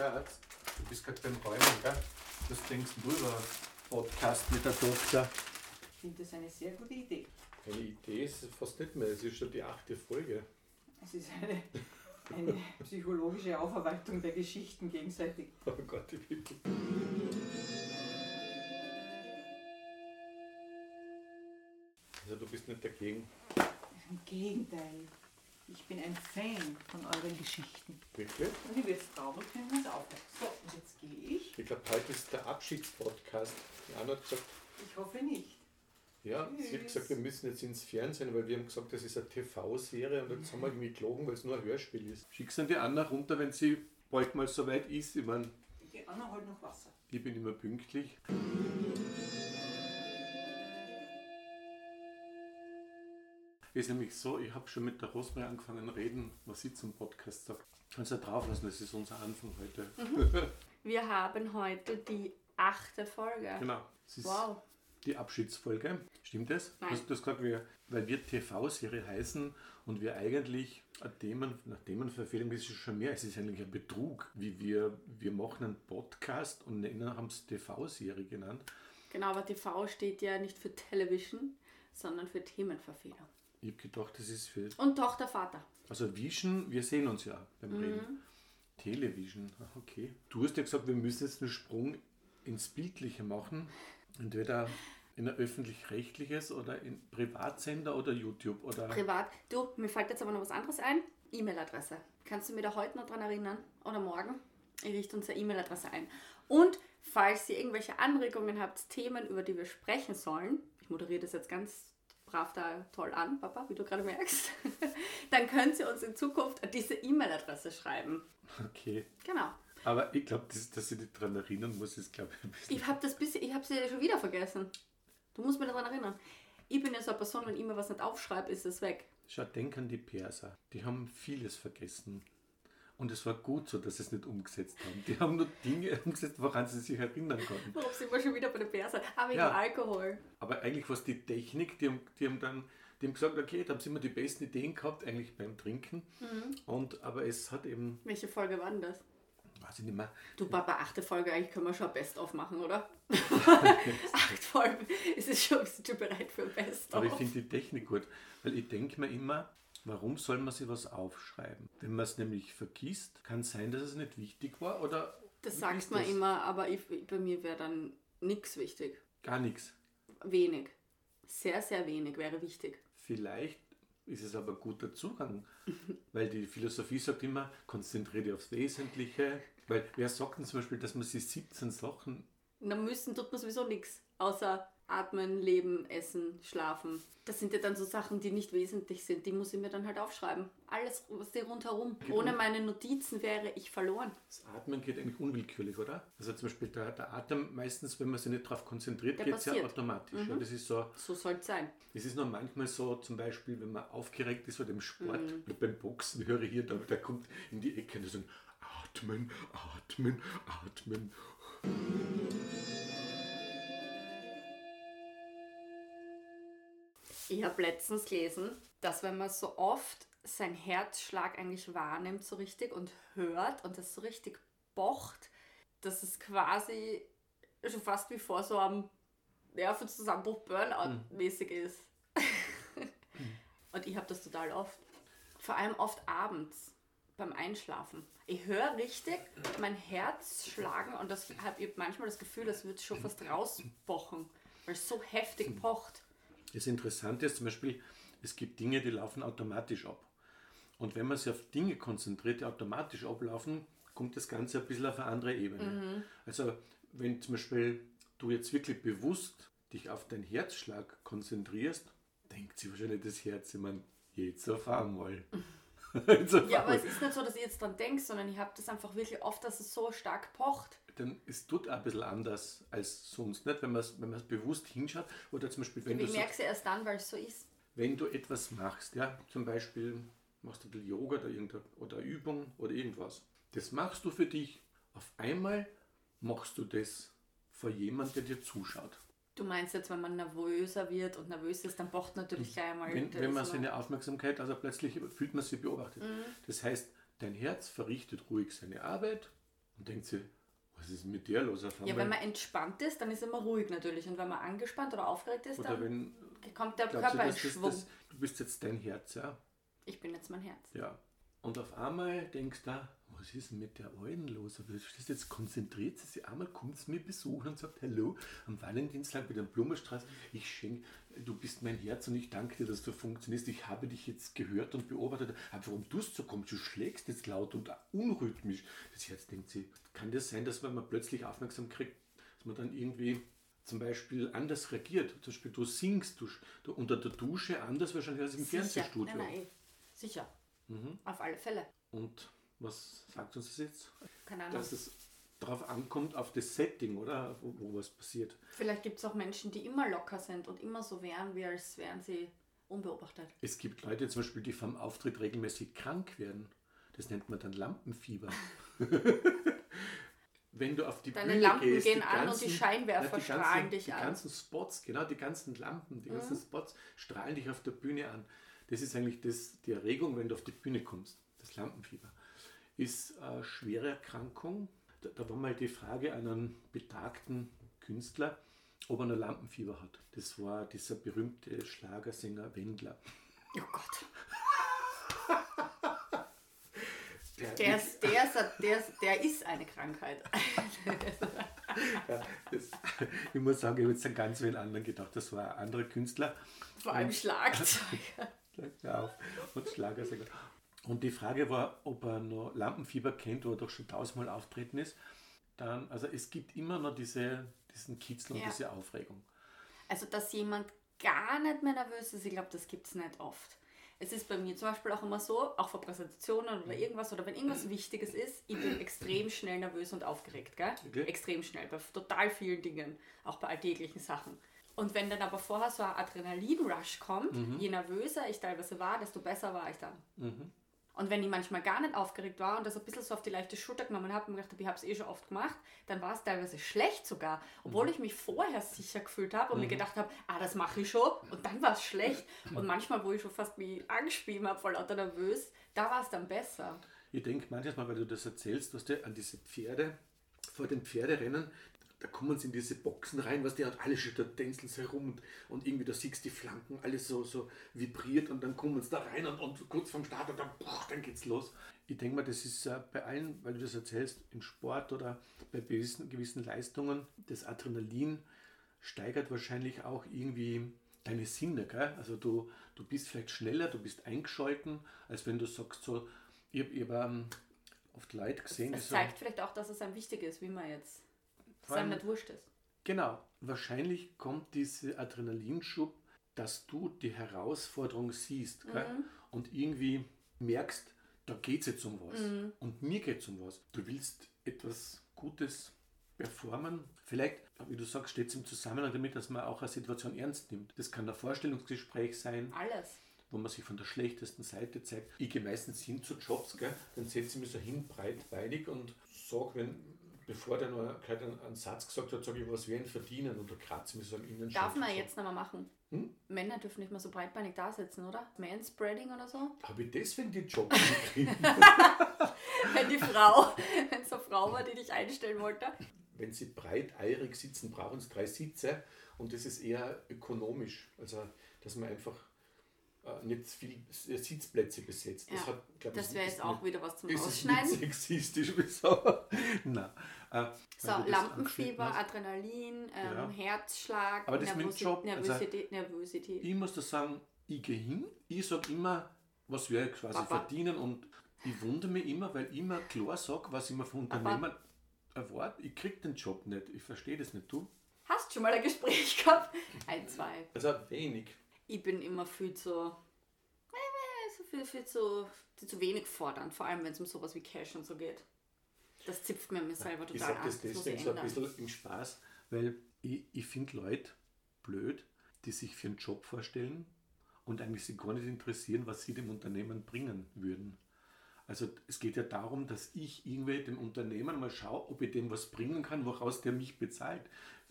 Schatz, du bist gerade beim Räumen, gell? Was denkst du über Podcast mit der Tochter? Ich finde das eine sehr gute Idee. Eine Idee ist es fast nicht mehr, es ist schon die achte Folge. Es ist eine, eine psychologische Aufarbeitung der Geschichten gegenseitig. Oh Gott, ich bitte. Also du bist nicht dagegen, Im Gegenteil. Ich bin ein Fan von euren Geschichten. wirklich? Und ich werde es brauchen können, wenn es aufhört. So, und jetzt gehe ich. Ich glaube, heute ist der Abschiedspodcast. Die Anna hat gesagt, Ich hoffe nicht. ja, sie hat Tschüss. gesagt, wir müssen jetzt ins Fernsehen, weil wir haben gesagt, das ist eine TV-Serie und jetzt haben wir irgendwie gelogen, weil es nur ein Hörspiel ist. Schickst du die Anna runter, wenn sie bald mal so weit ist? Ich meine, Die Anna holt noch Wasser. ich bin immer pünktlich. Ist nämlich so, ich habe schon mit der Rosmarie angefangen zu reden, was sie zum Podcast sagt. Kannst du ja drauf lassen, das ist unser Anfang heute. Wir haben heute die achte Folge. genau. Es Wow. die Abschiedsfolge. Stimmt das? Nein. Hast du das gesagt, wir, weil wir TV-Serie heißen und wir eigentlich Themen, nach Themenverfehlung ist schon mehr, es ist eigentlich ein Betrug, wie wir, wir machen einen Podcast und nennen, haben es TV-Serie genannt. Genau, aber TV steht ja nicht für Television, sondern für Themenverfehlung. Ich habe gedacht, das ist für, Und Tochter, Vater. also Vision, wir sehen uns ja beim Reden. Television, okay. Du hast ja gesagt, wir müssen jetzt einen Sprung ins Bildliche machen. Entweder in ein öffentlich-rechtliches oder in Privatsender oder YouTube oder Privat. Du, mir fällt jetzt aber noch was anderes ein. E-Mail-Adresse. Kannst du mir da heute noch dran erinnern? Oder morgen? Ich richte unsere E-Mail-Adresse ein. Und falls ihr irgendwelche Anregungen habt, Themen, über die wir sprechen sollen, ich moderiere das jetzt ganz brav da toll an, Papa, wie du gerade merkst, dann könnt ihr uns in Zukunft an diese E-Mail-Adresse schreiben. Okay. Genau. Aber ich glaube, das, dass ich dich daran erinnern muss, ist, glaube ich, ein bisschen. Ich habe das bisschen, ich habe sie schon wieder vergessen. Du musst mich daran erinnern. Ich bin ja so eine Person, wenn ich mir was nicht aufschreibe, ist es weg. Schau, denk an die Perser. Die haben vieles vergessen. Und es war gut so, dass sie es nicht umgesetzt haben. Die haben nur Dinge umgesetzt, woran sie sich erinnern konnten. Warum sind wir schon wieder bei der Perse? Aber wegen Ja. Alkohol. Aber eigentlich war es die Technik, die haben, die haben dann die haben gesagt, okay, da haben sie immer die besten Ideen gehabt, eigentlich beim Trinken. Und, aber es hat eben, Welche Folge war denn das? weiß ich nicht mehr, Du, Papa, achte Folge, eigentlich können wir schon ein Best-of machen, oder? Acht Folgen. Ist es schon, bist du bereit für ein Best-of? Aber ich finde die Technik gut, weil ich denke mir immer, warum soll man sich was aufschreiben? Wenn man es nämlich vergisst, kann es sein, dass es nicht wichtig war oder das ist man das? immer, aber ich, bei mir wäre dann nichts wichtig. Gar nichts. Wenig. Sehr, sehr wenig wäre wichtig. Vielleicht ist es aber ein guter Zugang, weil die Philosophie sagt immer, konzentriere dich aufs Wesentliche. Weil wer sagt denn zum Beispiel, dass man sich 17 Sachen dann müssen tut man sowieso nichts, außer atmen, leben, essen, schlafen. Das sind ja dann so Sachen, die nicht wesentlich sind. Die muss ich mir dann halt aufschreiben. Alles, was dir rundherum. Ohne meine Notizen wäre ich verloren. Das Atmen geht eigentlich unwillkürlich, oder? Also zum Beispiel der, der Atem, meistens, wenn man sich nicht darauf konzentriert, geht es ja automatisch. Ja, das ist so, So soll es sein. das ist nur manchmal so, zum Beispiel, wenn man aufgeregt ist oder im Sport Mhm. oder beim Boxen, höre ich hier, da, der kommt in die Ecke und sagt, atmen, atmen, atmen. Ich habe letztens gelesen, dass wenn man so oft seinen Herzschlag eigentlich wahrnimmt so richtig und hört und das so richtig pocht, dass es quasi schon fast wie vor so einem Nervenzusammenbruch Burnout-mäßig ist. und ich habe das total oft. Vor allem oft abends beim Einschlafen. Ich höre richtig mein Herz schlagen und das habe ich manchmal das Gefühl, das wird schon fast rauspochen, weil es so heftig pocht. Das Interessante ist zum Beispiel, es gibt Dinge, die laufen automatisch ab. Und wenn man sich auf Dinge konzentriert, die automatisch ablaufen, kommt das Ganze ein bisschen auf eine andere Ebene. Also wenn zum Beispiel du jetzt wirklich bewusst dich auf deinen Herzschlag konzentrierst, denkt sich wahrscheinlich das Herz, ich meine, jetzt auf einmal. jetzt Ja, aber es ist nicht so, dass ich jetzt dran denke, sondern ich habe das einfach wirklich oft, dass es so stark pocht. Dann es tut auch ein bisschen anders als sonst, nicht? Wenn man es wenn man's bewusst hinschaut. Oder zum Beispiel, wenn du Ich merke es erst dann, weil es so ist. wenn du etwas machst, ja, zum Beispiel machst du ein bisschen Yoga oder, irgendeine, oder Übung oder irgendwas, das machst du für dich, auf einmal machst du das vor jemand, der dir zuschaut. Du meinst jetzt, wenn man nervöser wird und nervös ist, dann pocht natürlich gleich einmal. Wenn, wenn man seine Aufmerksamkeit, also plötzlich fühlt man sich beobachtet. Das heißt, dein Herz verrichtet ruhig seine Arbeit und denkt sich, was ist mit dir los auf Ja, wenn man entspannt ist, dann ist immer ruhig natürlich. Und wenn man angespannt oder aufgeregt ist, Oder dann wenn, kommt der glaubst du, Körper in Schwung. das, du bist jetzt dein Herz, ja? Ich bin jetzt mein Herz. Ja. Und auf einmal denkst du, was ist denn mit der Alten los? Aber das jetzt konzentriert sie sich einmal, kommt sie mir besuchen und sagt, hallo, am Valentinstag mit dem Blumenstrauß, ich schenke, du bist mein Herz und ich danke dir, dass du funktionierst. Ich habe dich jetzt gehört und beobachtet. Aber warum tust du so kommst? Du schlägst jetzt laut und unrhythmisch. Das Herz denkt sie, kann das sein, dass wenn man plötzlich aufmerksam kriegt, dass man dann irgendwie zum Beispiel anders reagiert. Zum Beispiel du singst du, du unter der Dusche anders wahrscheinlich als im Sicher. Fernsehstudio. Nein, nein, sicher. Mhm. Auf alle Fälle. Und was sagt uns das jetzt? Keine Ahnung. Dass es darauf ankommt, auf das Setting, oder? Wo, wo was passiert. Vielleicht gibt es auch Menschen, die immer locker sind und immer so wären, wie als wären sie unbeobachtet. Es gibt Leute zum Beispiel, die vom Auftritt regelmäßig krank werden. Das nennt man dann Lampenfieber. Wenn du auf die Deine Bühne Lampen gehst, gehen an und die Scheinwerfer ja, die strahlen ganzen, dich die an. Mhm. ganzen Spots, genau, die ganzen Lampen, die ganzen Spots strahlen dich auf der Bühne an. Das ist eigentlich das, die Erregung, wenn du auf die Bühne kommst. Das Lampenfieber ist eine schwere Erkrankung. Da, da war mal die Frage an einen betagten Künstler, ob er ein Lampenfieber hat. Das war dieser berühmte Schlagersänger Wendler. Oh Gott. Der, Der ist, der, ist, der, ist, der ist eine Krankheit. ja, das, ich muss sagen, ich habe jetzt an ganz wen anderen gedacht. Das war ein anderer Künstler. Vor allem Schlagzeug. Ja, auf. Und Schlagersänger. Und die Frage war, ob er noch Lampenfieber kennt, wo er doch schon tausendmal auftreten ist. Dann, also es gibt immer noch diese, diesen Kitzel und Ja. diese Aufregung. Also, dass jemand gar nicht mehr nervös ist, ich glaube, das gibt es nicht oft. Es ist bei mir zum Beispiel auch immer so, auch vor Präsentationen oder irgendwas, oder wenn irgendwas Wichtiges ist, ich bin extrem schnell nervös und aufgeregt, gell? Okay. Extrem schnell, bei total vielen Dingen, auch bei alltäglichen Sachen. Und wenn dann aber vorher so ein Adrenalin-Rush kommt, je nervöser ich teilweise war, desto besser war ich dann. Und wenn ich manchmal gar nicht aufgeregt war und das ein bisschen so auf die leichte Schulter genommen habe und gedacht habe, ich habe es eh schon oft gemacht, dann war es teilweise schlecht sogar, obwohl ich mich vorher sicher gefühlt habe und mir gedacht habe, ah, das mache ich schon und dann war es schlecht. Und manchmal, wo ich schon fast mich angespielt habe, voll lauter nervös, da war es dann besser. Ich denke manchmal, weil du das erzählst, was du an diese Pferde, vor den Pferderennen, da kommen sie in diese Boxen rein, was die hat alle tänzeln sie herum und, und irgendwie da siehst du die Flanken, alles so, so vibriert und dann kommen sie da rein und, und kurz vorm Start und dann, boah, dann geht's los. Ich denke mal, das ist äh, bei allen, weil du das erzählst, im Sport oder bei gewissen, gewissen Leistungen, das Adrenalin steigert wahrscheinlich auch irgendwie deine Sinne. Gell? Also du, du bist vielleicht schneller, du bist eingeschalten, als wenn du sagst so, ich habe hab, ähm, oft Leute gesehen, die Es so, zeigt vielleicht auch, dass es einem wichtig ist, wie man jetzt einem allem- nicht wurscht ist. genau, wahrscheinlich kommt dieser Adrenalinschub, dass du die Herausforderung siehst gell? und irgendwie merkst, da geht es jetzt um was und mir geht es um was. Du willst etwas Gutes performen. Vielleicht, wie du sagst, steht es im Zusammenhang damit, dass man auch eine Situation ernst nimmt. Das kann ein Vorstellungsgespräch sein, Alles. wo man sich von der schlechtesten Seite zeigt. Ich gehe meistens hin zu Jobs, gell? dann setze ich mich so hin, breitbeinig und sage, wenn, bevor der noch einen, einen Satz gesagt hat, sage ich, was werden verdienen oder kratze mich so am Innenschutz. Darf man jetzt noch mal machen. Hm? Männer dürfen nicht mehr so breitbeinig da sitzen, oder? Manspreading oder so? Habe ich deswegen die Job gekriegt? Wenn die Frau, wenn es eine Frau war, die dich einstellen wollte. wenn sie breiteirig sitzen, brauchen sie drei Sitze und das ist eher ökonomisch. Also, dass man einfach äh, nicht viel Sitzplätze besetzt. Ja, glaub ich, Das wäre ist jetzt auch nicht- wieder was zum ist Ausschneiden. nicht sexistisch, wieso? Nein. Äh, So, das Lampenfieber. Adrenalin, ähm, Ja. Herzschlag, Aber das Nervosi Job, also- Nervosität, Nervosität. Ich muss da sagen, ich gehe hin, ich sage immer, was wir quasi Papa. verdienen und ich wundere mich immer, weil ich immer klar sage, was ich mir von. Unternehmen erwarte. Ich kriege den Job nicht, ich verstehe das nicht. Du? Hast schon mal ein Gespräch gehabt? Ein, zwei. Also wenig. Ich bin immer viel zu, so viel, viel zu, viel zu wenig fordernd, vor allem wenn es um sowas wie Cash und so geht. Das zipft mir mir selber Ich total sage an. das Das muss deswegen ich so ein bisschen im Spaß, weil ich, ich finde Leute blöd, die sich für einen Job vorstellen und eigentlich sich gar nicht interessieren, was sie dem Unternehmen bringen würden. Also es geht ja darum, dass ich irgendwie dem Unternehmen mal schaue, ob ich dem was bringen kann, woraus der mich bezahlt.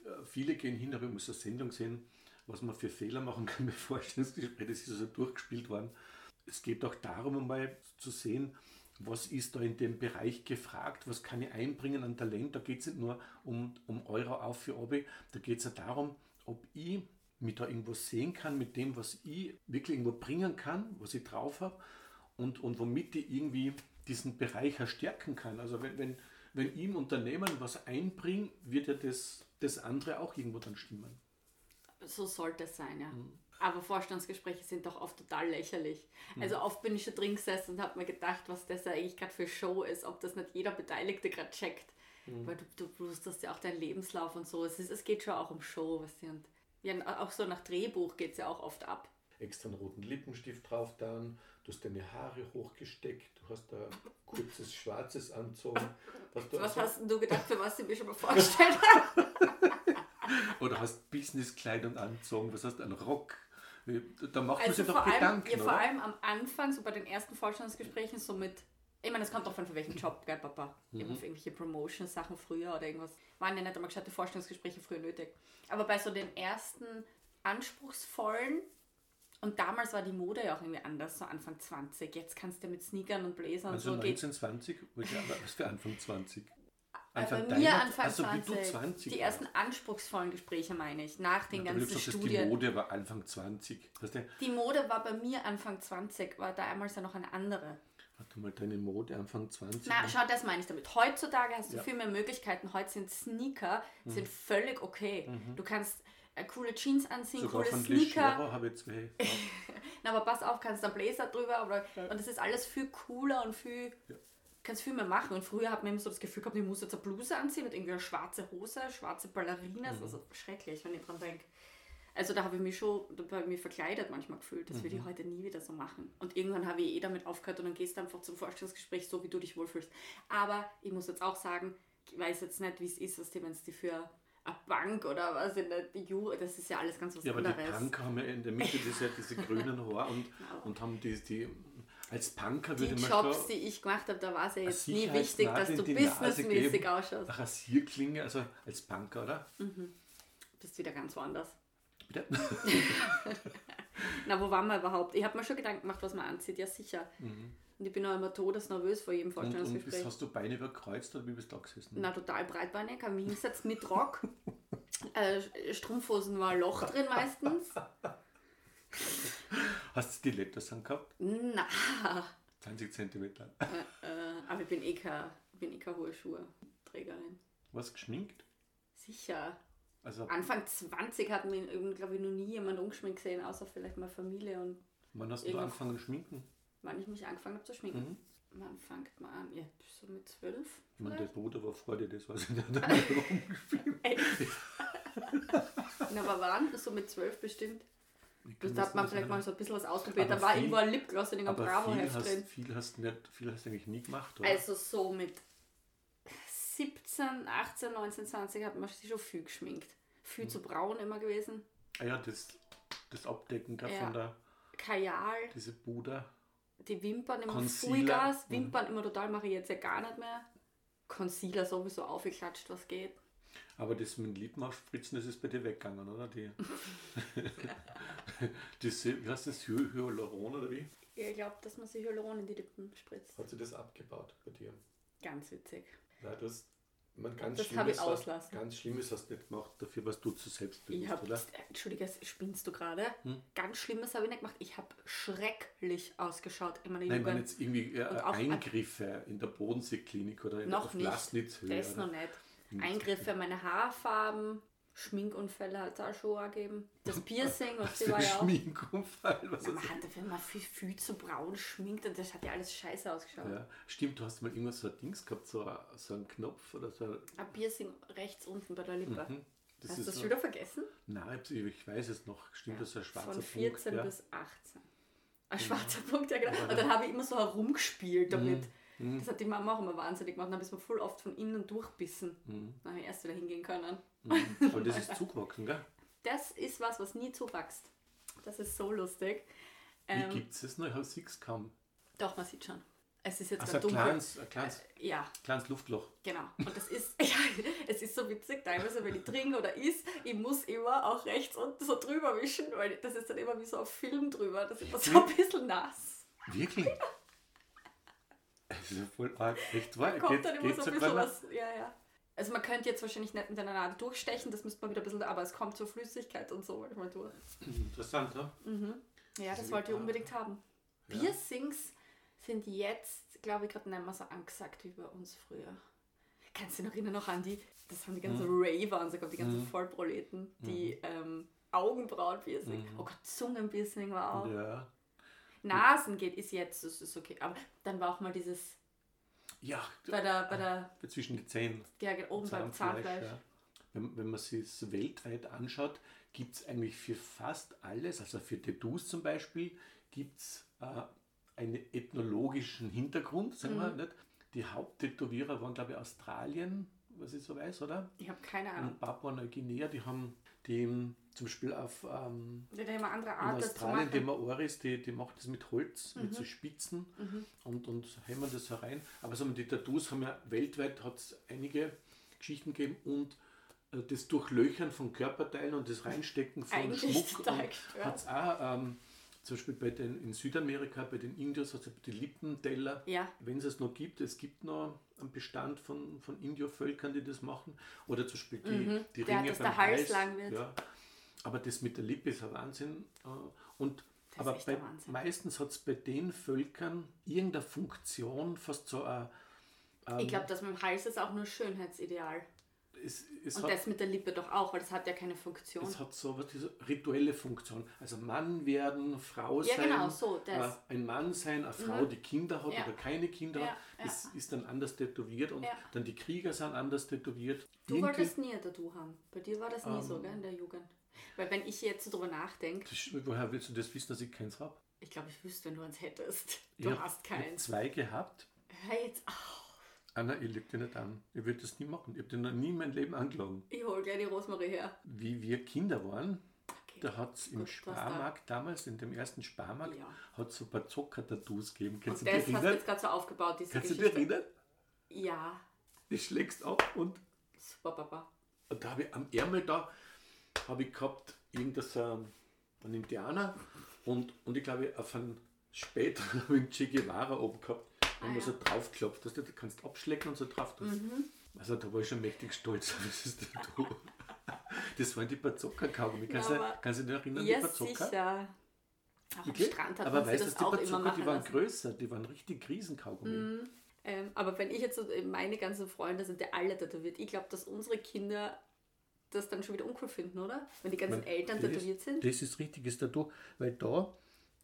Äh, Viele gehen hin, habe ich so eine Sendung gesehen, was man für Fehler machen kann bei Vorstellungsgesprächen, das ist also durchgespielt worden. Es geht auch darum, um mal zu sehen, was ist da in dem Bereich gefragt, was kann ich einbringen an Talent. Da geht es nicht nur um, um Euro auf für Obi, da geht es ja darum, ob ich mich da irgendwo sehen kann mit dem, was ich wirklich irgendwo bringen kann, was ich drauf habe und, und womit ich irgendwie diesen Bereich erstärken kann. Also wenn, wenn, wenn ich im Unternehmen was einbringe, wird ja das, das andere auch irgendwo dann stimmen. So sollte es sein, ja. Aber Vorstandsgespräche sind doch oft total lächerlich. Also oft bin ich schon drin gesessen und habe mir gedacht, was das eigentlich gerade für Show ist, ob das nicht jeder Beteiligte gerade checkt. Weil du, du blustest ja auch deinen Lebenslauf und so. Es, ist, es geht schon auch um Show. Weißt du? Und ja, auch so nach Drehbuch geht es ja auch oft ab. Extra einen roten Lippenstift drauf dann, du hast deine Haare hochgesteckt, du hast ein kurzes schwarzes anzogen. Was, du Was also- hast denn du gedacht, für was ich mir schon mal vorgestellt habe? Oder hast Businesskleidung anzogen, was hast du, einen Rock. Da macht man Also sich doch allem, Gedanken, ja, vor oder? allem am Anfang, so bei den ersten Vorstandsgesprächen, so mit, ich meine, es kommt auch von für welchen Job, gell, Papa? Mhm. Eben für irgendwelche Promotion-Sachen früher oder irgendwas. Waren ja nicht einmal gescheite Vorstandsgespräche früher nötig. Aber bei so den ersten anspruchsvollen, und damals war die Mode ja auch irgendwie anders, so Anfang 20. Jetzt kannst du mit Sneakern und Bläsern Also und so geht 19, 20? Was für Anfang 20? Äh, bei mir Anfang also wie 20. du 20 die ersten anspruchsvollen Gespräche meine ich, nach den Ja, du ganzen Studien. die Mode war Anfang 20. Weißt du, Die Mode war bei mir Anfang 20, war damals ja noch eine andere. warte mal, deine Mode Anfang 20. Na, schau, das meine ich damit. Heutzutage hast du Ja. Mhm. viel mehr Möglichkeiten. Heute sind Sneaker sind völlig okay. Du kannst äh, coole Jeans anziehen, Sogar coole Sneaker. Habe ich zwei. Na, aber pass auf, kannst einen Blazer drüber. Aber, Und das ist alles viel cooler und viel. Kannst viel mehr machen. Und früher hat man immer so das Gefühl gehabt, ich muss jetzt eine Bluse anziehen mit irgendwie einer schwarze Hose, schwarze Ballerinas. Mhm. Also schrecklich, wenn ich dran denke. Also da habe ich mich schon da habe ich mich verkleidet manchmal gefühlt. Das Mhm. würde ich heute nie wieder so machen. Und irgendwann habe ich eh damit aufgehört und dann gehst du einfach zum Vorstellungsgespräch, so wie du dich wohlfühlst. Aber ich muss jetzt auch sagen, ich weiß jetzt nicht, wie es ist, was die, wenn es die für eine Bank oder was in der Ju, das ist ja alles ganz was Ja, aber die anderes. Punker haben ja in der Mitte diese, diese grünen Haare und, und haben die, die als Punker die würde man Jobs, schon die ich gemacht habe, da war es ja jetzt nie wichtig, dass du die businessmäßig ausschaust. eine Rasierklinge, also als Punker, oder? Mhm. Bist wieder ganz woanders. Bitte? Na, wo waren wir überhaupt? Ich habe mir schon Gedanken gemacht, was man anzieht, ja sicher. Und ich bin auch immer todesnervös vor jedem Mhm. Und, und Vorstellungsgespräch. hast du Beine überkreuzt oder wie bist du da gesessen? Na, total breitbeinig, habe mich hingesetzt mit Rock. äh, Strumpfhosen war ein Loch drin meistens. Hast du Stilettos angehabt? Na, 20 Zentimeter. äh, aber ich bin eh keine, bin eh keine hohe Schuhe-Trägerin. Was geschminkt? Sicher. Also, Anfang 20 hat mich, glaube ich, noch nie jemand umgeschminkt gesehen, außer vielleicht meine Familie und wann hast du angefangen zu schminken? wann ich mich angefangen habe zu schminken. Mhm. Wann fängt man an? Ja, so mit zwölf? Ich meine, der? Bruder war dir, das weiß ich nicht. Der hat rumgespielt. Na, aber wann? So mit zwölf bestimmt. Das hat man vielleicht mal so ein bisschen was ausprobiert. Aber da war viel- irgendwo ein Lipgloss in einem Bravo-Heft drin. viel, hast nicht, viel hast du eigentlich nie gemacht, oder? Also so mit 17, 18, 19, 20 hat man sich schon viel geschminkt. Viel Mhm. zu braun immer gewesen. ah ja, das, das Abdecken da Ja. von der, Kajal, diese Buda. die Wimpern immer. Vollgas. Mhm. Wimpern immer total mache ich jetzt ja gar nicht mehr. Concealer sowieso aufgeklatscht, was geht. Aber das mit Lippen aufspritzen, das ist bei dir weggegangen, oder? Die, das, wie heißt das? Hy- Hyaluron oder wie? Ich glaube, dass man sich Hyaluron in die Lippen spritzt. Hat sie das abgebaut bei dir? Ganz witzig. Nein, du hast, man, ganz Das Schlimmes habe ich hast- auslassen. Ganz Schlimmes hast du nicht gemacht, dafür was du zu selbstbewusst, Ich habe, oder? Entschuldige, spinnst du gerade? Hm? Ganz Schlimmes habe ich nicht gemacht. Ich habe schrecklich ausgeschaut in meiner Nein, ich meine Jugend. jetzt irgendwie äh, auch- Eingriffe in der Bodenseeklinik oder in Noch auf nicht. Lassnitzhöhe. Das noch nicht. Eingriffe, meine Haarfarben, Schminkunfälle hat es auch schon gegeben. Das Piercing, was für war ein ja auch. Schminkunfall. Was Man ist hatte, wenn man viel, viel zu braun schminkt, und das hat ja alles scheiße ausgeschaut. ja, stimmt, du hast mal irgendwas so ein Dings gehabt, so, ein- so einen Knopf oder so. Ein Piercing rechts unten bei der Lippe. Mhm. Das Hast du das so, schon wieder vergessen? Nein, ich, weiß es noch. Stimmt, das ist ein schwarzer Von 14 Punkt. Ja. bis 18. Ein schwarzer Punkt, ja genau. Und dann habe ich immer so herumgespielt damit. Mhm. Das hat die Mama auch immer wahnsinnig gemacht. Dann ist man voll oft von innen durchbissen. Mhm. Dann habe ich erst wieder hingehen können. Mhm. Aber das ist zugewachsen, gell? Das ist was, was nie zuwächst. Das ist so lustig. Wie Ähm, gibt es das noch? Ich habe es kaum. doch, man sieht schon. Es ist jetzt Also ein dunkel. kleines, ein kleines, Ja, kleines Luftloch. genau. Und das ist, ja, es ist so witzig, teilweise, wenn ich trinke oder is, ich muss immer auch rechts unten so drüber wischen, weil das ist dann immer wie so auf Film drüber. Das ist immer so ein bisschen nass. Wirklich? Das ist ja voll arg. Echt wahr? Da kommt dann immer so ein bisschen was. Ja, ja. Also man könnte jetzt wahrscheinlich nicht mit einer Nadel durchstechen, das müsste man wieder ein bisschen, aber es kommt zur Flüssigkeit und so manchmal durch. Interessant, ne? Ja, das Also, wollt ihr unbedingt haben. Ja. Piercings sind jetzt, glaube ich, gerade nicht mehr so angesagt wie bei uns früher. Kannst du noch erinnern noch an die, das haben die ganzen Mhm. Raver und so, die ganzen Vollproleten, die ähm, Augenbrauen-Piercing. Oh Gott, Zungenpiercing war auch. Ja. Nasen geht, ist jetzt, das ist okay. Aber dann war auch mal dieses, Ja, bei der, bei der, zwischen die Zähnen. ja, oben beim Zahnfleisch. Ja. Wenn, wenn man sich es weltweit anschaut, gibt es eigentlich für fast alles, also für Tattoos zum Beispiel, gibt es äh, einen ethnologischen Hintergrund, sagen Mhm. wir nicht. Die Haupttätowierer waren, glaube ich, Australien, was ich so weiß, oder? Ich habe keine Ahnung. Und Papua-Neuguinea, die haben die zum Beispiel auf ähm, Ja, da haben andere in Art, zu Australien, die. Maoris, die, die macht das mit Holz, Mhm. mit so Spitzen und, und hämmern das herein. Aber wir, die Tattoos haben ja weltweit hat es einige Geschichten gegeben und äh, das Durchlöchern von Körperteilen und das Reinstecken von Eigentlich Schmuck hat es auch ähm, zum Beispiel bei den, in Südamerika, bei den Indios, also die Lippenteller, Ja. wenn es es noch gibt, es gibt noch einen Bestand von, von Indio-Völkern, die das machen. Oder zum Beispiel die, Mhm. die Ringe dass beim der Hals lang wird. Ja. Aber das mit der Lippe ist ein Wahnsinn. äh, Und ist aber bei, meistens hat es bei den Völkern irgendeine Funktion, fast so ein. Ich glaube, das mit dem Hals ist auch nur Schönheitsideal. Es, es, Und hat, das mit der Lippe doch auch, weil das hat ja keine Funktion. es hat so was, diese rituelle Funktion. Also Mann werden, Frau Ja, sein. genau, so, äh, Ein Mann sein, eine Frau, die Kinder hat Ja. oder keine Kinder hat, ja. Ist, ist dann anders tätowiert und dann die Krieger sind anders tätowiert. Du Irgendwie- wolltest nie ein Tattoo haben. Bei dir war das nie Ähm. so, gell, in der Jugend. Weil wenn ich jetzt so drüber nachdenke, Woher willst du das wissen, dass ich keins habe? ich glaube, ich wüsste, wenn du eins hättest. Du hast keins. zwei gehabt. Hör jetzt auf. Anna, ich lüge dir nicht an. Ich würde das nie machen. Ich habe dir noch nie in meinem Leben angelogen. Ich hol gleich die Rosmarie her. Wie wir Kinder waren, Okay. da hat es im Gut, was da? Sparmarkt damals, in dem ersten Sparmarkt, Ja. hat es so ein paar Zocker-Tattoos gegeben. Kannst Und du das dich hast du jetzt gerade so aufgebaut, diese Kannst du dich Geschichte. erinnern? Ja, Du schlägst ab und, super Papa. und da habe ich am Ärmel da habe ich gehabt irgendein so ein, ein Indianer und, und ich glaube auf einen später habe ich einen Che Guevara oben gehabt. Ah, Wenn man so draufklopft, dass du da kannst abschlecken und so drauf tust. Mhm. Also da war ich schon mächtig stolz auf dieses Tattoo. Das waren die Bazooka-Kaugummi. Kannst, Ja, du- kannst du dich erinnern, Ja, die Bazooka? sicher. Auch am? Strand hat aber weißt du, das die Bazooka, die waren lassen. größer, die waren richtig Riesenkaugummi. Ähm, aber wenn ich jetzt so, meine ganzen Freunde sind ja alle tätowiert. Ich glaube, dass unsere Kinder das dann schon wieder uncool finden, oder? Wenn die ganzen Man- Eltern das- tätowiert sind. Das ist richtiges Tattoo, weil da,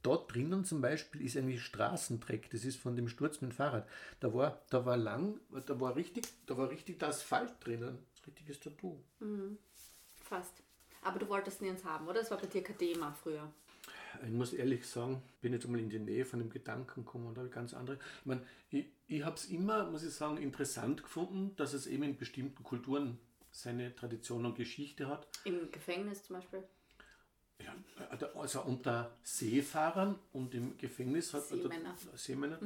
da drinnen zum Beispiel ist eigentlich Straßendreck, das ist von dem Sturz mit dem Fahrrad. Da war, da war lang, da war richtig, da war richtig der Asphalt drinnen. Richtiges Tattoo. Fast. Aber du wolltest nie eins haben, oder? Das war bei dir kein Thema früher. Ich muss ehrlich sagen, bin jetzt einmal in die Nähe von dem Gedanken gekommen und habe ganz andere. Ich meine, ich, ich habe es immer, muss ich sagen, interessant gefunden, dass es eben in bestimmten Kulturen seine Tradition und Geschichte hat. Im Gefängnis zum Beispiel. Ja, also unter Seefahrern und im Gefängnis hat Seemänner. Seemänner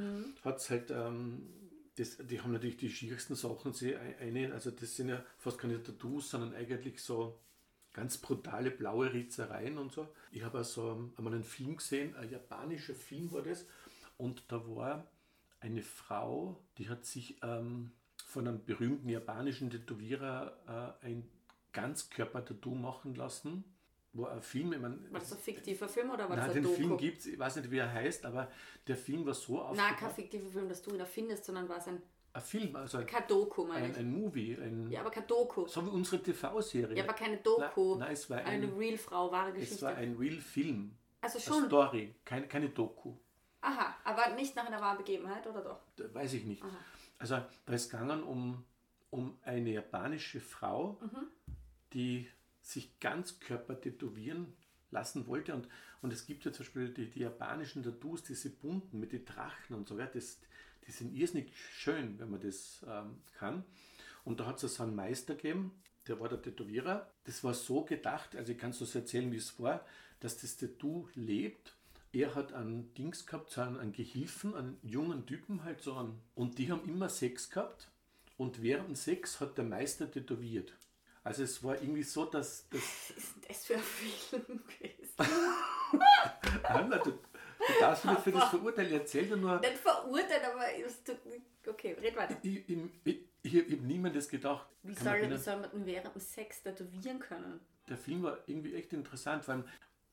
hat es halt, ähm, das, die haben natürlich die schwierigsten Sachen. Sie eine, also das sind ja fast keine Tattoos, sondern eigentlich so ganz brutale blaue Ritzereien und so. Ich habe also einmal einen Film gesehen, ein japanischer Film war das, und da war eine Frau, die hat sich ähm, von einem berühmten japanischen Tätowierer äh, ein Ganzkörper-Tattoo machen lassen. Wo ein Film, ich meine, War das ein fiktiver Film oder war Nein, das ein den Doku? Film gibt es, ich weiß nicht, wie er heißt, aber der Film war so Nein, aufgebaut. kein fiktiver Film, dass du ihn erfindest, sondern war es ein, Ein Film, also ein, kein Doku, meine ein, ich. ein Movie, ein, Ja, aber kein Doku. so wie unsere TV-Serie. Ja, aber keine Doku. Nein, nein, es war Eine ein, Real-Frau, wahre es Geschichte. war ein Real-Film. also Eine schon. Story, keine, keine Doku. Aha, aber nicht nach einer wahren Begebenheit, oder doch? Da weiß ich nicht. Aha. Also da ist gegangen um, um eine japanische Frau, Mhm. die sich Ganzkörper tätowieren lassen wollte. Und, und es gibt ja zum Beispiel die, die japanischen Tattoos, diese bunten mit den Drachen und so weiter. Das, die sind irrsinnig schön, wenn man das ähm, kann. Und da hat es so einen Meister gegeben, der war der Tätowierer. Das war so gedacht, also ich kann es so erzählen, wie es war, dass das Tattoo lebt. Er hat einen Dings gehabt, so einen, einen Gehilfen, einen jungen Typen halt so einen. Und die haben immer Sex gehabt. Und während Sex hat der Meister tätowiert. Also es war irgendwie so, dass, Was ist denn das für ein Film gewesen? Anna, du, Du darfst mich nicht für das verurteilen. Erzähl dir nur. Nicht verurteilt, aber es tut- okay, red weiter. Ich, ich, ich, ich habe niemandes gedacht. Wie Kann man soll, wie soll man denn während dem Sex tätowieren können? der Film war irgendwie echt interessant, weil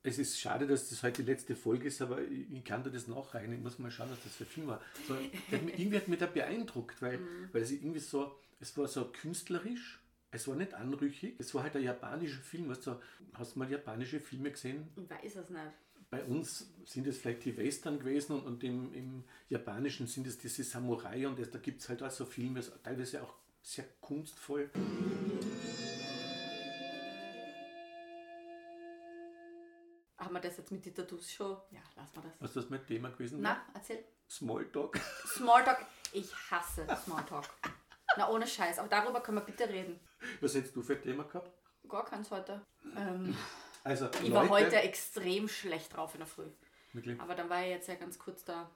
es ist schade, dass das heute die letzte Folge ist, aber ich, kann dir das nachreichen. Ich muss mal schauen, was das für ein Film war. So, irgendwie hat mich da beeindruckt, weil, Mhm. weil es irgendwie so, es war so künstlerisch, es war nicht anrüchig, es war halt ein japanischer Film. Weißt du, hast du mal japanische Filme gesehen? Ich weiß es nicht. Bei uns sind es vielleicht die Western gewesen und, und im, im Japanischen sind es diese Samurai und das, da gibt es halt auch so Filme, so teilweise auch sehr kunstvoll. Haben wir das jetzt mit den Tattoos schon? Ja, lassen wir das. Was das mein Thema gewesen Na, erzähl. Smalltalk. Smalltalk. Ich hasse Smalltalk. Na, ohne Scheiß. Aber darüber können wir bitte reden. Was hättest du für ein Thema gehabt? Gar keins heute. Ähm, Also, ich Leute, war heute extrem schlecht drauf in der Früh. Wirklich? Aber dann war ich jetzt ja ganz kurz da ein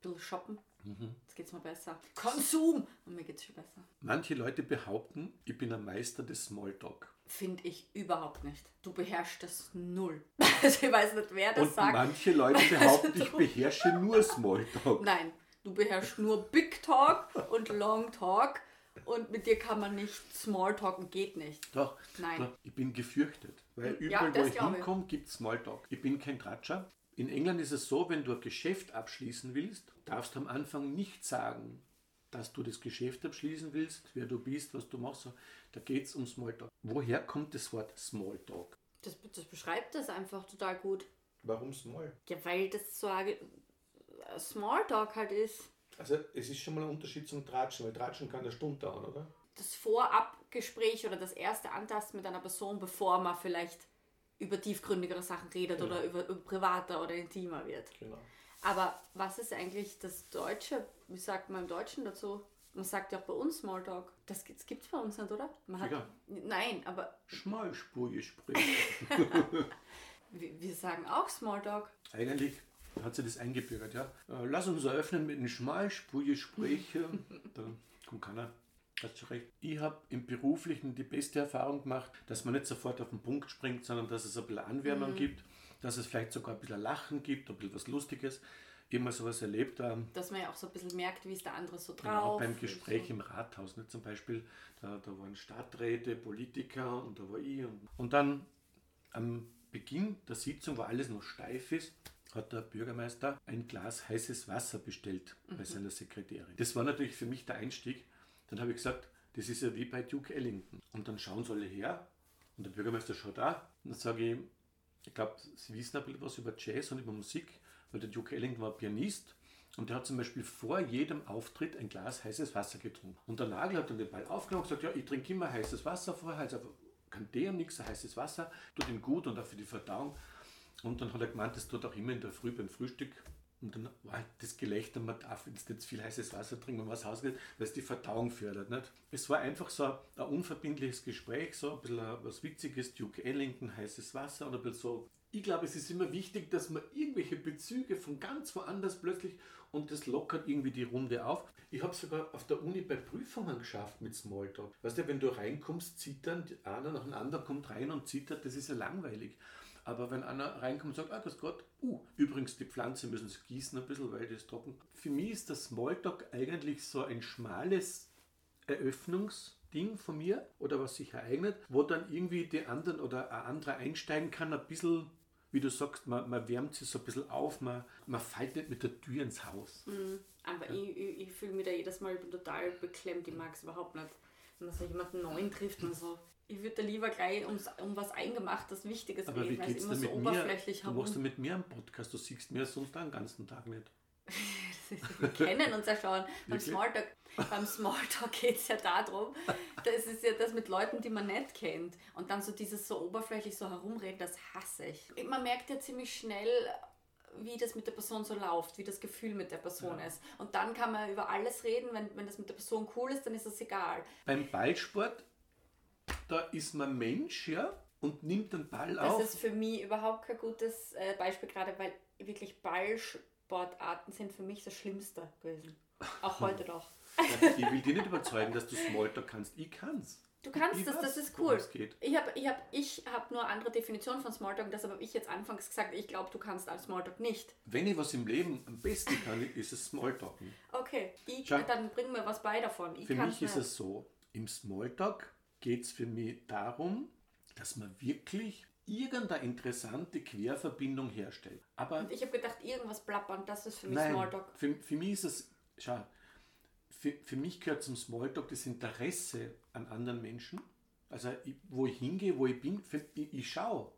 bisschen shoppen. Mhm. Jetzt geht's mir besser. Konsum! Und mir geht's schon besser. Manche Leute behaupten, ich bin ein Meister des Smalltalk. Finde ich überhaupt nicht. Du beherrschst das null. Also ich weiß nicht, wer das Und sagt. manche Leute behaupten, ich beherrsche nur Smalltalk. Nein, du beherrschst nur Big Talk und Long Talk. Und mit dir kann man nicht Small talken, geht nicht. Doch, Nein. doch, ich bin gefürchtet. Weil Ja, überall, das wo ich hinkomme, gibt es Smalltalk. Ich bin kein Tratscher. In England ist es so, wenn du ein Geschäft abschließen willst, darfst du am Anfang nicht sagen, dass du das Geschäft abschließen willst, wer du bist, was du machst. Da geht es um Smalltalk. Woher kommt das Wort Smalltalk? Das, das beschreibt das einfach total gut. Warum Small? Ja, weil das so ein Smalltalk halt ist. Also es ist schon mal ein Unterschied zum Tratschen, weil Tratschen kann eine Stunde dauern, oder? Das Vorabgespräch oder das erste Antasten mit einer Person, bevor man vielleicht über tiefgründigere Sachen redet Genau. oder über, über privater oder intimer wird. Genau. Aber was ist eigentlich das Deutsche? Wie sagt man im Deutschen dazu? Man sagt ja auch bei uns Smalltalk. Das gibt es bei uns nicht, oder? Man hat, Sicher. nein, aber Schmalspurgespräch. wir, wir sagen auch Smalltalk. Eigentlich hat sie das eingebürgert, ja. Äh, Lass uns eröffnen mit einem Schmalspurgespräch. da kommt keiner. Hast du recht. Ich habe im Beruflichen die beste Erfahrung gemacht, dass man nicht sofort auf den Punkt springt, sondern dass es ein bisschen Anwärmung gibt, dass es vielleicht sogar ein bisschen Lachen gibt, ein bisschen was Lustiges. Ich habe mal sowas erlebt, ähm, Dass man ja auch so ein bisschen merkt, wie ist der andere so Genau, drauf. beim Gespräch So. im Rathaus, nicht? zum Beispiel, da, da waren Stadträte, Politiker und da war ich. Und, und dann am Beginn der Sitzung, wo alles noch steif ist, hat der Bürgermeister ein Glas heißes Wasser bestellt bei seiner Sekretärin. Das war natürlich für mich der Einstieg. Dann habe ich gesagt, das ist ja wie bei Duke Ellington. Und dann schauen sie alle her und der Bürgermeister schaut da. Und dann sage ich, ich glaube, Sie wissen ein bisschen was über Jazz und über Musik, weil der Duke Ellington war Pianist und der hat zum Beispiel vor jedem Auftritt ein Glas heißes Wasser getrunken. Und der Nagel hat dann den Ball aufgenommen und gesagt, ja, ich trinke immer heißes Wasser vorher, also kein Tee und nichts, heißes Wasser, tut ihm gut und auch für die Verdauung. Und dann hat er gemeint, das tut auch immer in der Früh beim Frühstück. Und dann war halt das Gelächter, man darf jetzt nicht viel heißes Wasser trinken, wenn man was rausgeht, weil es die Verdauung fördert. Nicht? Es war einfach so ein unverbindliches Gespräch, so ein bisschen was Witziges, Duke Ellington, heißes Wasser und ein bisschen so. Ich glaube, es ist immer wichtig, dass man irgendwelche Bezüge von ganz woanders plötzlich und das lockert irgendwie die Runde auf. Ich habe sogar auf der Uni bei Prüfungen geschafft mit Smalltalk. Weißt du, wenn du reinkommst, zittern, einer nach dem anderen kommt rein und zittert, das ist ja langweilig. Aber wenn einer reinkommt und sagt, ah, das Gott, uh, übrigens, die Pflanze müssen es gießen ein bisschen, weil die ist trocken. Für mich ist das Smalltalk eigentlich so ein schmales Eröffnungsding von mir oder was sich ereignet, wo dann irgendwie die anderen oder ein anderer einsteigen kann, ein bisschen, wie du sagst, man, man wärmt sich so ein bisschen auf, man, man fällt nicht mit der Tür ins Haus. Aber ich, ich, ich fühle mich da jedes Mal total beklemmt. Ich mag es überhaupt nicht. Wenn man so jemanden Neuen trifft und so. Ich würde da lieber gleich ums, um was Eingemachtes, Wichtiges Aber wie reden, als geht's immer denn so mit mir? oberflächlich Du machst ja mit mir einen Podcast, du siehst mir sonst den ganzen Tag nicht. Wir kennen uns ja schon. Beim? Smalltalk, beim Smalltalk geht es ja darum, das ist ja das mit Leuten, die man nicht kennt. Und dann so dieses so oberflächlich so herumreden, das hasse ich. Man merkt ja ziemlich schnell, wie das mit der Person so läuft, wie das Gefühl mit der Person ist. Und dann kann man über alles reden. Wenn, wenn das mit der Person cool ist, dann ist es egal. Beim Ballsport, da ist man Mensch, ja, und nimmt den Ball Das auf. ist für mich überhaupt kein gutes äh, Beispiel, gerade weil wirklich Ball, Sportarten sind für mich das Schlimmste gewesen. Auch heute noch. Ja, ich will dich nicht überzeugen, dass du Smalltalk kannst. Ich kann's. Du kannst Ich das, das ist cool. Ich habe ich hab, ich hab nur andere Definitionen von Smalltalk, deshalb habe ich jetzt anfangs gesagt, ich glaube, du kannst als Smalltalk nicht. Wenn ich was im Leben am besten kann, ist es Smalltalken. Okay, ich, Schau. dann bring mir was bei davon. Ich Für mich ist nicht. es so, im Smalltalk geht es für mich darum, dass man wirklich irgendeine interessante Querverbindung herstellt. Aber Und ich habe gedacht, irgendwas plappern, das ist für mich nein, Smalltalk. für, für mich ist es, schau, für, für mich gehört zum Smalltalk das Interesse an anderen Menschen. Also ich, wo ich hingehe, wo ich bin, ich, ich schaue,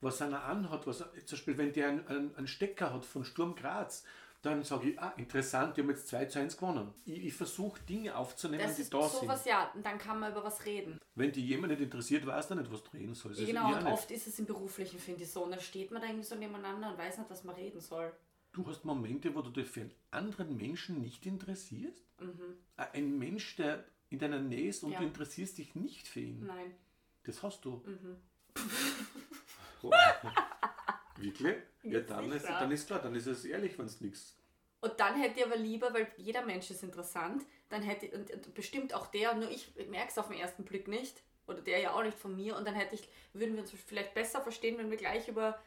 was einer anhat. Was, zum Beispiel, wenn der einen, einen, einen Stecker hat von Sturm Graz, dann sage ich, ah, interessant, die haben jetzt 2 zu 1 gewonnen. Ich, ich versuche Dinge aufzunehmen, Das die ist da sind. sowas, ja, und dann kann man über was reden. Wenn die jemand nicht interessiert, weiß der nicht, was du reden sollst. Also genau, auch und nicht. oft ist es im Beruflichen, finde ich so. Und dann steht man da irgendwie so nebeneinander und weiß nicht, was man reden soll. Du hast Momente, wo du dich für einen anderen Menschen nicht interessierst. Mhm. Ein Mensch, der in deiner Nähe ist und Ja. du interessierst dich nicht für ihn. Nein. Das hast du. Mhm. Wirklich? Ja, dann ist, dann ist klar, dann ist es ehrlich, wenn es nichts. Und dann hätte ich aber lieber, weil jeder Mensch ist interessant, dann hätte und, und bestimmt auch der, nur ich merke es auf den ersten Blick nicht. Oder der ja auch nicht von mir. Und dann hätte ich, würden wir uns vielleicht besser verstehen, wenn wir gleich über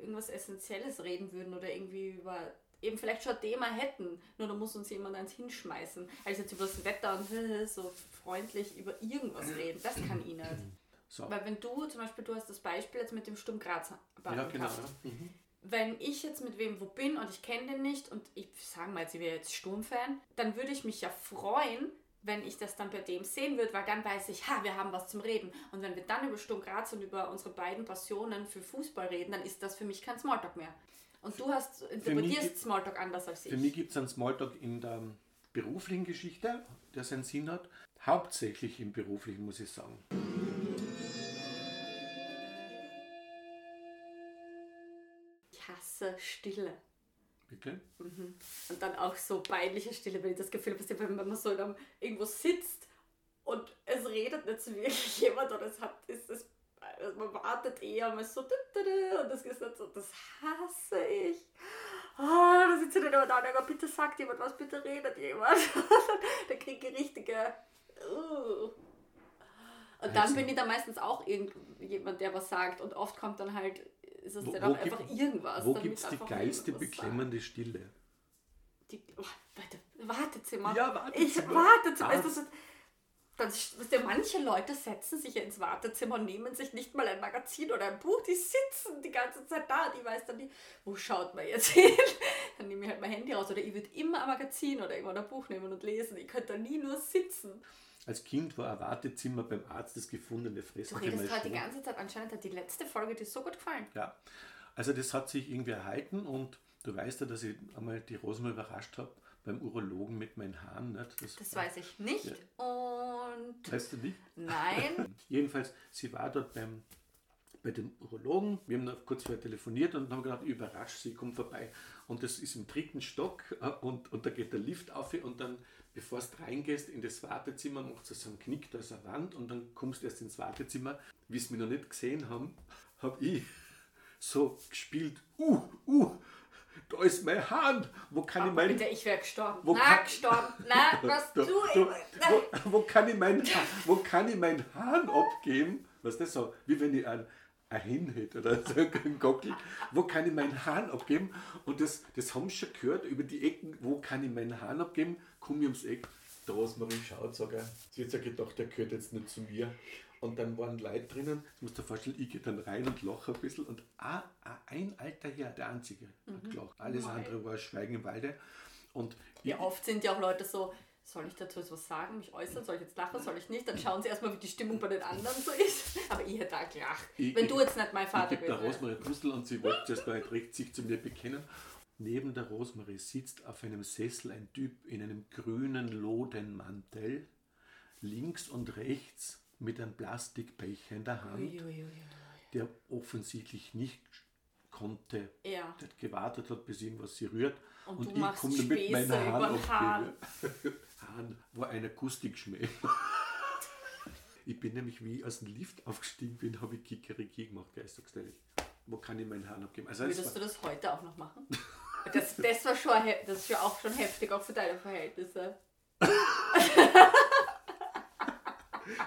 irgendwas Essentielles reden würden oder irgendwie über eben vielleicht schon ein Thema hätten. Nur da muss uns jemand eins hinschmeißen. Also jetzt über das Wetter und so freundlich über irgendwas reden. Das kann ich nicht. So. Weil wenn du zum Beispiel, du hast das Beispiel jetzt mit dem Sturm Graz Ja, genau. gehabt Mhm. wenn ich jetzt mit wem wo bin und ich kenne den nicht und ich sage mal ich wäre jetzt Sturmfan, dann würde ich mich ja freuen, wenn ich das dann bei dem sehen würde, weil dann weiß ich, ha, wir haben was zum Reden. Und wenn wir dann über Sturm Graz und über unsere beiden Passionen für Fußball reden, dann ist das für mich kein Smalltalk mehr. Und du hast, ist Smalltalk anders als ich. Für mich gibt es einen Smalltalk in der beruflichen Geschichte, der seinen Sinn hat. Hauptsächlich im beruflichen, muss ich sagen. Hasse Stille. Bitte? Und dann auch so peinliche Stille, wenn ich das Gefühl habe, wenn man so einem, irgendwo sitzt und es redet nicht so wirklich jemand oder es hat, ist es, also man wartet eher mal so und das ist nicht so, das hasse ich. Oh, da sitzt ich dann immer da und denke, bitte sagt jemand was, bitte redet jemand. da kriege ich richtige. Uh. Und dann bin ich da meistens auch irgendjemand, der was sagt und oft kommt dann halt, ist es Wo- dann wo auch einfach gibt- irgendwas. Wo gibt es die einfach geilste, jemand was sagt. beklemmende Stille? Die, oh, warte, Wartezimmer. Ja, Wartezimmer. Ich, Wartezimmer. Das- Ist das, das, wisst ihr, manche Leute setzen sich ja ins Wartezimmer und nehmen sich nicht mal ein Magazin oder ein Buch. Die sitzen die ganze Zeit da. Die weiß dann nicht, wo schaut man jetzt hin. Dann nehme ich halt mein Handy raus. Oder ich würde immer ein Magazin oder irgendwann ein Buch nehmen und lesen. Ich könnte da nie nur sitzen. Als Kind war ein Wartezimmer beim Arzt das gefundene Du Fressen für redest meine halt die ganze Zeit. Anscheinend hat die letzte Folge dir so gut gefallen. Ja, also das hat sich irgendwie erhalten und du weißt ja, dass ich einmal die Rosen überrascht habe beim Urologen mit meinen Haaren. Nicht? Das weiß ich nicht. Und Weißt du nicht? nein. Jedenfalls, sie war dort beim, bei dem Urologen. Wir haben noch kurz vorher telefoniert und haben gedacht, ich überrasche sie, komm vorbei. Und das ist im dritten Stock äh, und, und da geht der Lift auf und dann, bevor du reingehst in das Wartezimmer, macht es so einen Knick, da ist eine Wand und dann kommst du erst ins Wartezimmer. Wie sie mich noch nicht gesehen haben, habe ich so gespielt, uh, uh, da ist mein Hahn, wo kann ich Aber mein... bitte, ich wäre gestorben. Wo Na, gestorben. Na, was Da- du. da- wo, wo, kann ich mein, wo kann ich meinen Hahn abgeben? Was das so? Wie wenn ich ein, ein Hin hätte oder so ein Gockel. Wo kann ich meinen Hahn abgeben? Und das, das haben sie schon gehört über die Ecken. Wo kann ich meinen Hahn abgeben? Komm ich ums Eck. Der Rosmarin schaut, sagt er. Sie hat ja gedacht, der gehört jetzt nicht zu mir. Und dann waren Leute drinnen, das musst du dir vorstellen, ich gehe dann rein und lache ein bisschen. Und ein alter Herr, der einzige, hat gelacht. Alles Mei. andere war Schweigen im Walde. Und Wie oft sind ja auch Leute so, soll ich dazu jetzt was sagen, mich äußern, soll ich jetzt lachen, soll ich nicht? Dann schauen sie erstmal, wie die Stimmung bei den anderen so ist. Aber ich hätte da gelacht. Ich- Wenn du jetzt nicht mein Vater Ich gebe der gewesen Rosmarie Puzzle und sie wollte gar nicht recht sich zu mir bekennen. Neben der Rosmarie sitzt auf einem Sessel ein Typ in einem grünen Lodenmantel, links und rechts mit einem Plastikbecher in der Hand, Uiuiui. der offensichtlich nicht konnte, Ja. der gewartet hat, bis irgendwas sie rührt. Und Und, du ich machst komme Späße meinen Hahn übern Hahn. abgebe. Hahn war ein Akustikschmäh. Ich bin nämlich, wie ich aus dem Lift aufgestiegen bin, habe ich Kikeriki gemacht, ehrlich. Wo kann ich meinen Hahn abgeben? Also es Würdest du das heute auch noch machen? Das, das war schon, das ist ja auch schon heftig, auch für deine Verhältnisse.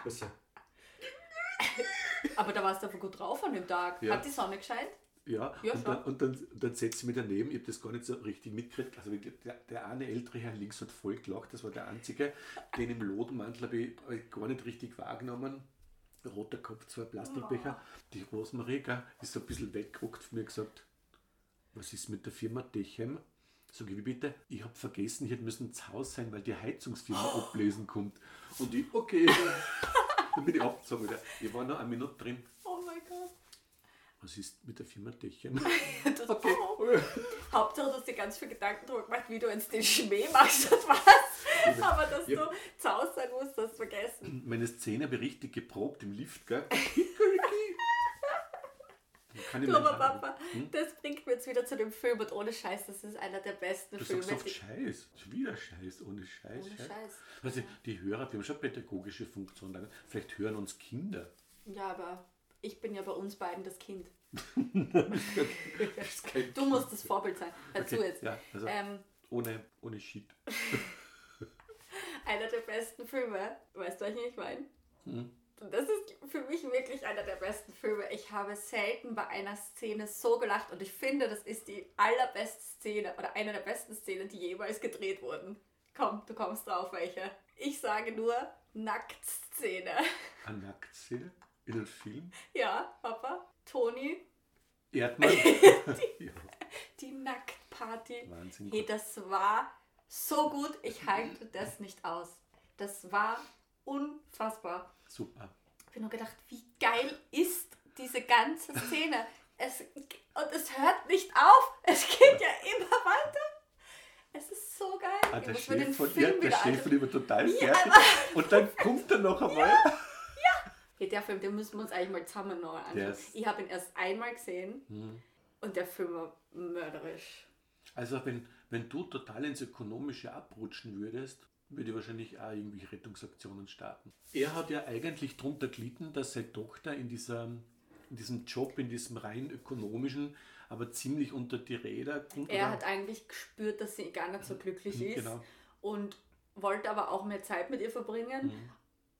Also, Aber da warst du einfach gut drauf an dem Tag. Ja. Hat die Sonne gescheint? Ja, Ja, und, dann, und dann, dann setze ich mich daneben, ich habe das gar nicht so richtig mitgekriegt. Also der, der eine ältere Herr links hat voll gelacht, das war der einzige. Den im Lodenmantel habe ich, hab ich gar nicht richtig wahrgenommen. Roter Kopf, zwei Plastikbecher. Die Rosmarie gell, ist so ein bisschen weggeguckt von mir gesagt, was ist mit der Firma Dechem? Sag ich, wie bitte? Ich habe vergessen, ich hätte müssen zu Hause sein, weil die Heizungsfirma ablesen kommt. Und ich, okay. dann bin ich abgezogen wieder. Ich war noch eine Minute drin. Was ist mit der Firma Dechem? Das, Okay. Hauptsache, du hast dir ganz viel Gedanken darüber gemacht, wie du jetzt den Schmäh machst und was. Aber dass Ja. du zu Hause sein musst, hast du vergessen. Meine Szene habe ich richtig geprobt im Lift, gell? Kann Du, aber Papa, das bringt mir jetzt wieder zu dem Film und ohne Scheiß, das ist einer der besten Du Filme. sagst oft Scheiß. Schon wieder Scheiß, ohne Scheiß. Ohne Scheiß. Scheiß. Also die Hörer, wir haben schon pädagogische Funktionen. Vielleicht hören uns Kinder. Ja, aber ich bin ja bei uns beiden das Kind. Das Du musst das Vorbild sein. Hör zu Okay, jetzt. Ja, also Ähm, ohne, ohne Shit. einer der besten Filme. Weißt du, welchen ich meine? Hm. Das ist für mich wirklich einer der besten Filme. Ich habe selten bei einer Szene so gelacht und ich finde, das ist die allerbeste Szene oder eine der besten Szenen, die jemals gedreht wurden. Komm, du kommst drauf, welche. Ich sage nur Nacktszene. Eine Nacktszene in einem Film. Ja, Papa, Toni, Erdmann. ja, die Nacktparty. Wahnsinn. Hey, das war so gut, ich halte das nicht aus. Das war unfassbar. Super. Ich habe nur gedacht, wie geil ist diese ganze Szene. Es, und es hört nicht auf. Es geht ja immer weiter. Es ist so geil. Ah, der Chef von ihr, der Chef war total fertig. Und dann kommt er noch einmal. Hey, der Film, den müssen wir uns eigentlich mal zusammen noch anschauen. Ist- Ich habe ihn erst einmal gesehen Hm. und der Film war mörderisch. Also wenn, wenn du total ins Ökonomische abrutschen würdest, würde ich wahrscheinlich auch irgendwie Rettungsaktionen starten. Er hat ja eigentlich darunter gelitten, dass seine Tochter in, dieser, in diesem Job, in diesem rein ökonomischen, aber ziemlich unter die Räder kommt. Er hat eigentlich gespürt, dass sie gar nicht so glücklich Mhm, ist genau. und wollte aber auch mehr Zeit mit ihr verbringen. Mhm.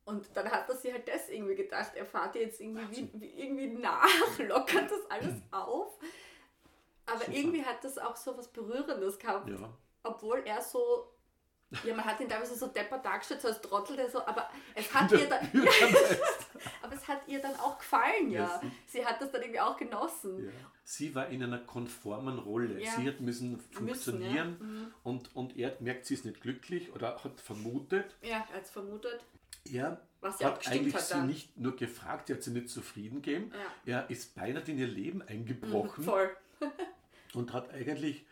Und dann hat er sich halt das irgendwie gedacht, er fährt ihr jetzt irgendwie, wie, wie, irgendwie nach, lockert das alles auf. Aber. Super. irgendwie hat das auch so was Berührendes gehabt. Ja, Obwohl er so, ja, man hat ihn teilweise so deppert dargestellt, so als Trottel, der so, aber es hat ihr dann, ja, aber es hat ihr dann auch gefallen, ja. Ja, sie- hat das dann irgendwie auch genossen. ja. Sie war in einer konformen Rolle. Ja. Sie hat müssen funktionieren Müssen. Mhm. und, und er merkt, sie ist nicht glücklich oder hat vermutet, Ja, er hat es vermutet. Er Was hat eigentlich hat sie dann. nicht nur gefragt, er hat sie nicht zufrieden gegeben. Ja. Er ist beinahe in ihr Leben eingebrochen Voll. und hat eigentlich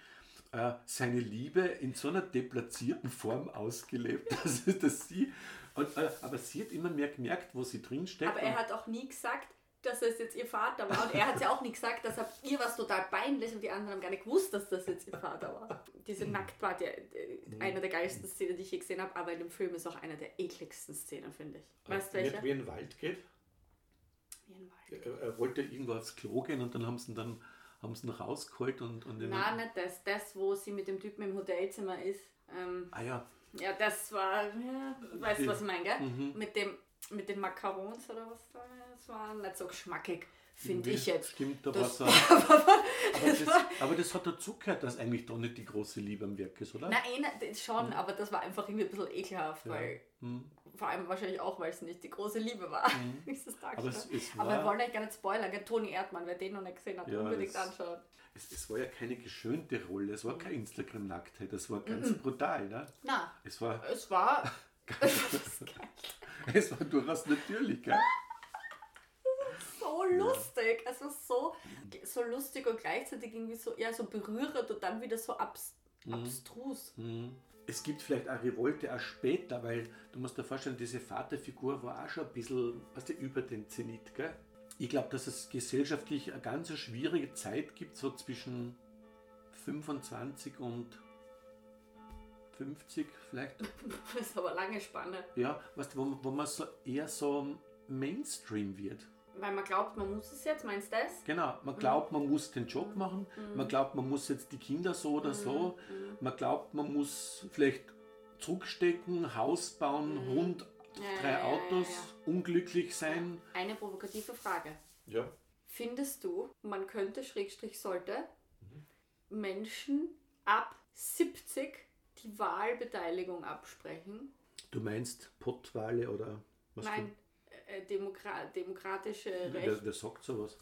äh, seine Liebe in so einer deplatzierten Form ausgelebt, dass, dass sie, und, äh, aber sie hat immer mehr gemerkt, wo sie drinsteckt. Aber er hat auch nie gesagt, dass es jetzt ihr Vater war. Und er hat ja auch nie gesagt, deshalb ihr war es total peinlich und die anderen haben gar nicht gewusst, dass das jetzt ihr Vater war. Diese Nacktparty, äh, eine der geilsten Szenen, die ich je gesehen habe, aber in dem Film ist auch eine der ekligsten Szenen, finde ich. Weißt du welche? Nicht wie ein Wald geht. Wie ein Wald. Er, er wollte irgendwo aufs Klo gehen und dann haben sie ihn dann haben sie ihn rausgeholt und, und in Nein, nicht das. Das, wo sie mit dem Typen im Hotelzimmer ist. Ähm, Ah ja, ja, das war, ja, weißt du, was ich meine, gell? Mhm. Mit, dem, mit den Macarons oder was da, das war nicht so geschmackig, finde ich jetzt. Stimmt, da Das- auch- aber, das, aber das hat dazugehört, dass eigentlich doch nicht die große Liebe am Werk ist, oder? Nein, das schon, aber das war einfach irgendwie ein bisschen ekelhaft, Ja. weil Hm. vor allem wahrscheinlich auch, weil es nicht die große Liebe war. das Aber es, es, aber wir war, wollen eigentlich gar nicht spoilern, gell? Toni Erdmann, wer den noch nicht gesehen hat, Ja, unbedingt das- anschauen. es, es war ja keine geschönte Rolle, es war keine Instagram-Nacktheit, es war Mhm. ganz brutal. Ne? Na, Es, war, es war. es war es war durchaus natürlich. Gell? so lustig. Es war so, so lustig und gleichzeitig irgendwie so, ja, so berührend und dann wieder so abs, Mhm. abstrus. Es gibt vielleicht auch Revolte auch später, weil du musst dir vorstellen, diese Vaterfigur war auch schon ein bisschen weißt du, über den Zenit. Gell? Ich glaube, dass es gesellschaftlich eine ganz schwierige Zeit gibt, so zwischen 25 und 50 vielleicht. Das ist aber lange Spanne. Ja, weißt du, wo, wo man so eher so Mainstream wird. Weil man glaubt, man muss es jetzt, meinst du das? Genau, man glaubt, man muss den Job machen, man glaubt, man muss jetzt die Kinder so oder so, man glaubt, man muss vielleicht zurückstecken, Haus bauen, Hund, Ja, drei ja, ja, Autos, ja, ja. unglücklich sein. Eine provokative Frage. Ja. Findest du, man könnte, Schrägstrich sollte, Menschen ab 70 die Wahlbeteiligung absprechen? Du meinst Pottwale oder was? Nein, äh, Demokra demokratische Rechte. wer, wer sagt sowas?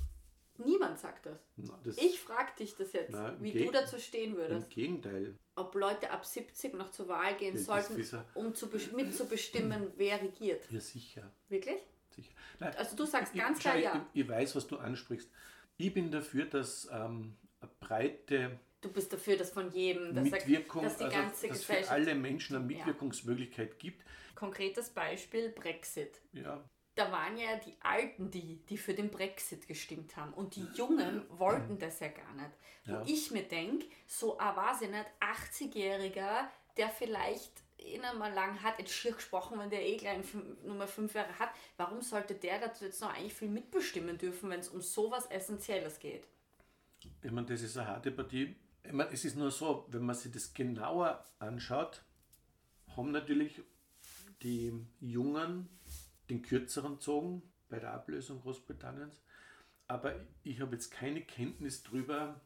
Niemand sagt das. Na, das Ich frage dich das jetzt, im wie du dazu stehen Im würdest. Gegenteil. Ob Leute ab 70 noch zur Wahl gehen Das sollten, um zu bes- mitzubestimmen, wer regiert. Ja, sicher. Wirklich? sicher. Nein, Also du sagst ich, ganz klar ja. Ich, ich weiß, was du ansprichst. Ich bin dafür, dass ähm, breite Du bist dafür, dass von jedem, dass, er- Mitwirkung, dass die also ganze dass für Gesellschaft. alle Menschen eine Mitwirkungsmöglichkeit gibt. Konkretes Beispiel Brexit. Ja, Da waren ja die Alten die, die für den Brexit gestimmt haben. Und die Jungen wollten das ja gar nicht. Wo Ja. ich mir denke, so ein, weiß ich nicht, 80-Jähriger, der vielleicht nicht mal lang hat, jetzt schier gesprochen, wenn der eh gleich mal fünf Jahre hat, warum sollte der dazu jetzt noch eigentlich viel mitbestimmen dürfen, wenn es um sowas Essentielles geht? ich meine, das ist eine harte Partie. Meine, es ist nur so, wenn man sich das genauer anschaut, haben natürlich die Jungen den kürzeren gezogen bei der Ablösung Großbritanniens. Aber ich habe jetzt keine Kenntnis darüber,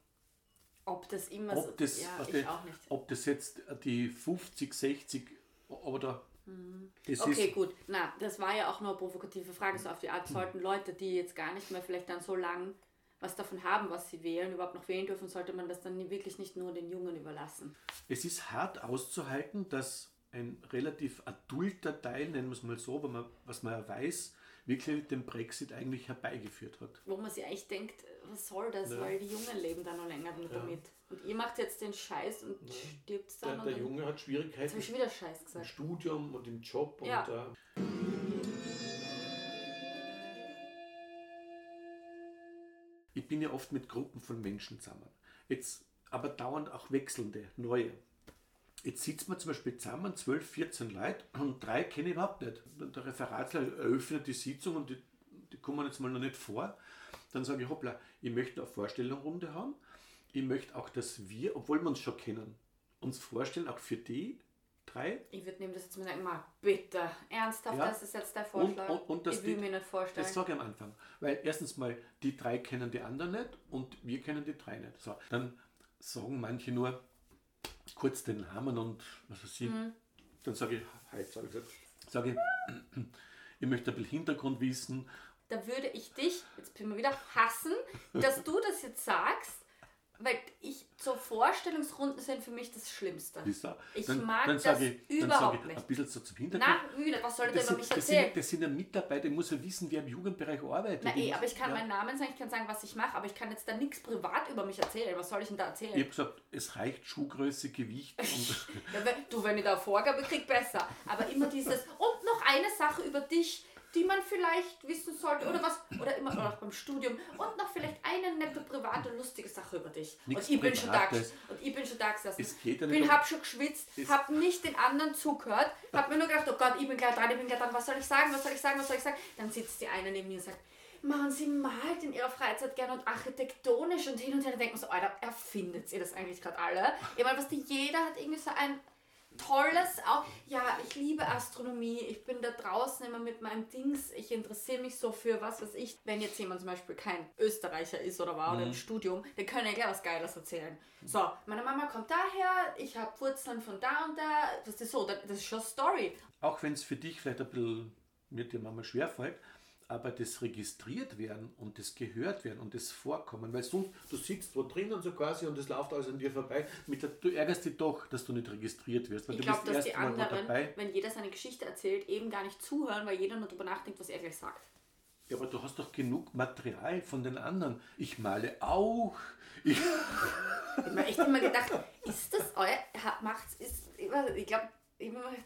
Ob das immer so ob das, Ja, was ich auch nicht. ob das jetzt die 50, 60 oder das Mhm. Okay, ist, gut. Na, das war ja auch nur eine provokative Frage. So auf die Art sollten Leute, die jetzt gar nicht mehr vielleicht dann so lang was davon haben, was sie wählen, überhaupt noch wählen dürfen, sollte man das dann wirklich nicht nur den Jungen überlassen. es ist hart auszuhalten, dass ein relativ adulter Teil, nennen wir es mal so, wenn man, was man ja weiß, wirklich den Brexit eigentlich herbeigeführt hat. Wo man sich eigentlich denkt, was soll das, Ja. weil die Jungen leben da noch länger Ja. damit. Und ihr macht jetzt den Scheiß und stirbt dann. und dann- hat Jetzt habe Schwierigkeiten ich schon wieder Scheiß im gesagt. Studium und im Job. Ja. Und, äh, ich bin ja oft mit Gruppen von Menschen zusammen. Jetzt aber dauernd auch wechselnde, neue. Jetzt sitzt man zum Beispiel zusammen, 12, 14 Leute und drei kenne ich überhaupt nicht. Der Referatsleiter eröffnet die Sitzung und die, die kommen jetzt mal noch nicht vor. Dann sage ich, hoppla, ich möchte eine Vorstellungsrunde haben. Ich möchte auch, dass wir, obwohl wir uns schon kennen, uns vorstellen, auch für die drei. Ich würde nehmen das jetzt mal sagen, mal bitte, ernsthaft, Ja. das ist jetzt der Und- Vorschlag. und- und dass ich will die- mir nicht vorstellen. Das sage ich am Anfang. Weil erstens mal, die drei kennen die anderen nicht und wir kennen die drei nicht. So, dann sagen manche nur kurz den Namen und was weiß ich. Mhm. Dann sage ich, hi, sage ich, sage ich, ich möchte ein bisschen Hintergrund wissen. da würde ich dich, jetzt bin ich mal wieder, hassen, dass du das jetzt sagst, weil ich so Vorstellungsrunden sind für mich das Schlimmste. Ich dann, mag dann das ich, überhaupt ich nicht. ein bisschen so zum Hintergrund. Müde, was soll der das, über mich erzählen? sind, das sind ja Mitarbeiter, ich muss ja wissen, wer im Jugendbereich arbeitet. Na Ich eh, aber ich kann ja. meinen Namen sagen, ich kann sagen, was ich mache, aber ich kann jetzt da nichts privat über mich erzählen. Was soll ich denn da erzählen? Ich habe gesagt, es reicht Schuhgröße, Gewicht du, wenn ich da eine Vorgabe krieg, besser. Aber immer dieses, und noch eine Sache über dich, die man vielleicht wissen sollte, oder was, oder immer auch beim Studium, und noch vielleicht eine nette, private, lustige Sache über dich. Nichts und ich bin schon da, und ich bin schon da gesessen. Bin, hab schon geschwitzt, Es- hab nicht den anderen zugehört, hab mir nur gedacht, oh Gott, ich bin gleich dran, ich bin gleich dran, was soll ich sagen, was soll ich sagen, was soll ich sagen? Dann sitzt die eine neben mir und sagt, Mann, sie malt in ihrer Freizeit gern und architektonisch und hin und her. Man so, Alter, erfindet ihr das eigentlich gerade alle? Ich meine, was die, jeder hat irgendwie so ein tolles, auch, ja, ich liebe Astronomie, ich bin da draußen immer mit meinem Dings, ich interessiere mich so für was weiß ich. Wenn jetzt jemand zum Beispiel kein Österreicher ist oder war oder im Studium, der kann ja gleich was Geiles erzählen. So, meine Mama kommt daher, ich habe Wurzeln von da und da, das ist so, das ist schon Story. auch wenn es für dich vielleicht ein bisschen mit dir manchmal schwerfällt, aber das registriert werden und das gehört werden und das Vorkommen, weil sonst, du sitzt wo drinnen so quasi und es läuft alles an dir vorbei, mit der, du ärgerst dich doch, dass du nicht registriert wirst, weil Ich du bist dass die erst anderen, dabei. wenn jeder seine Geschichte erzählt, eben gar nicht zuhören, weil jeder nur darüber nachdenkt, was er gleich sagt. Ja, aber du hast doch genug Material von den anderen. Ich male auch. Ich, Ich habe mir echt immer gedacht, ist das euer, macht's, ist, ich glaube,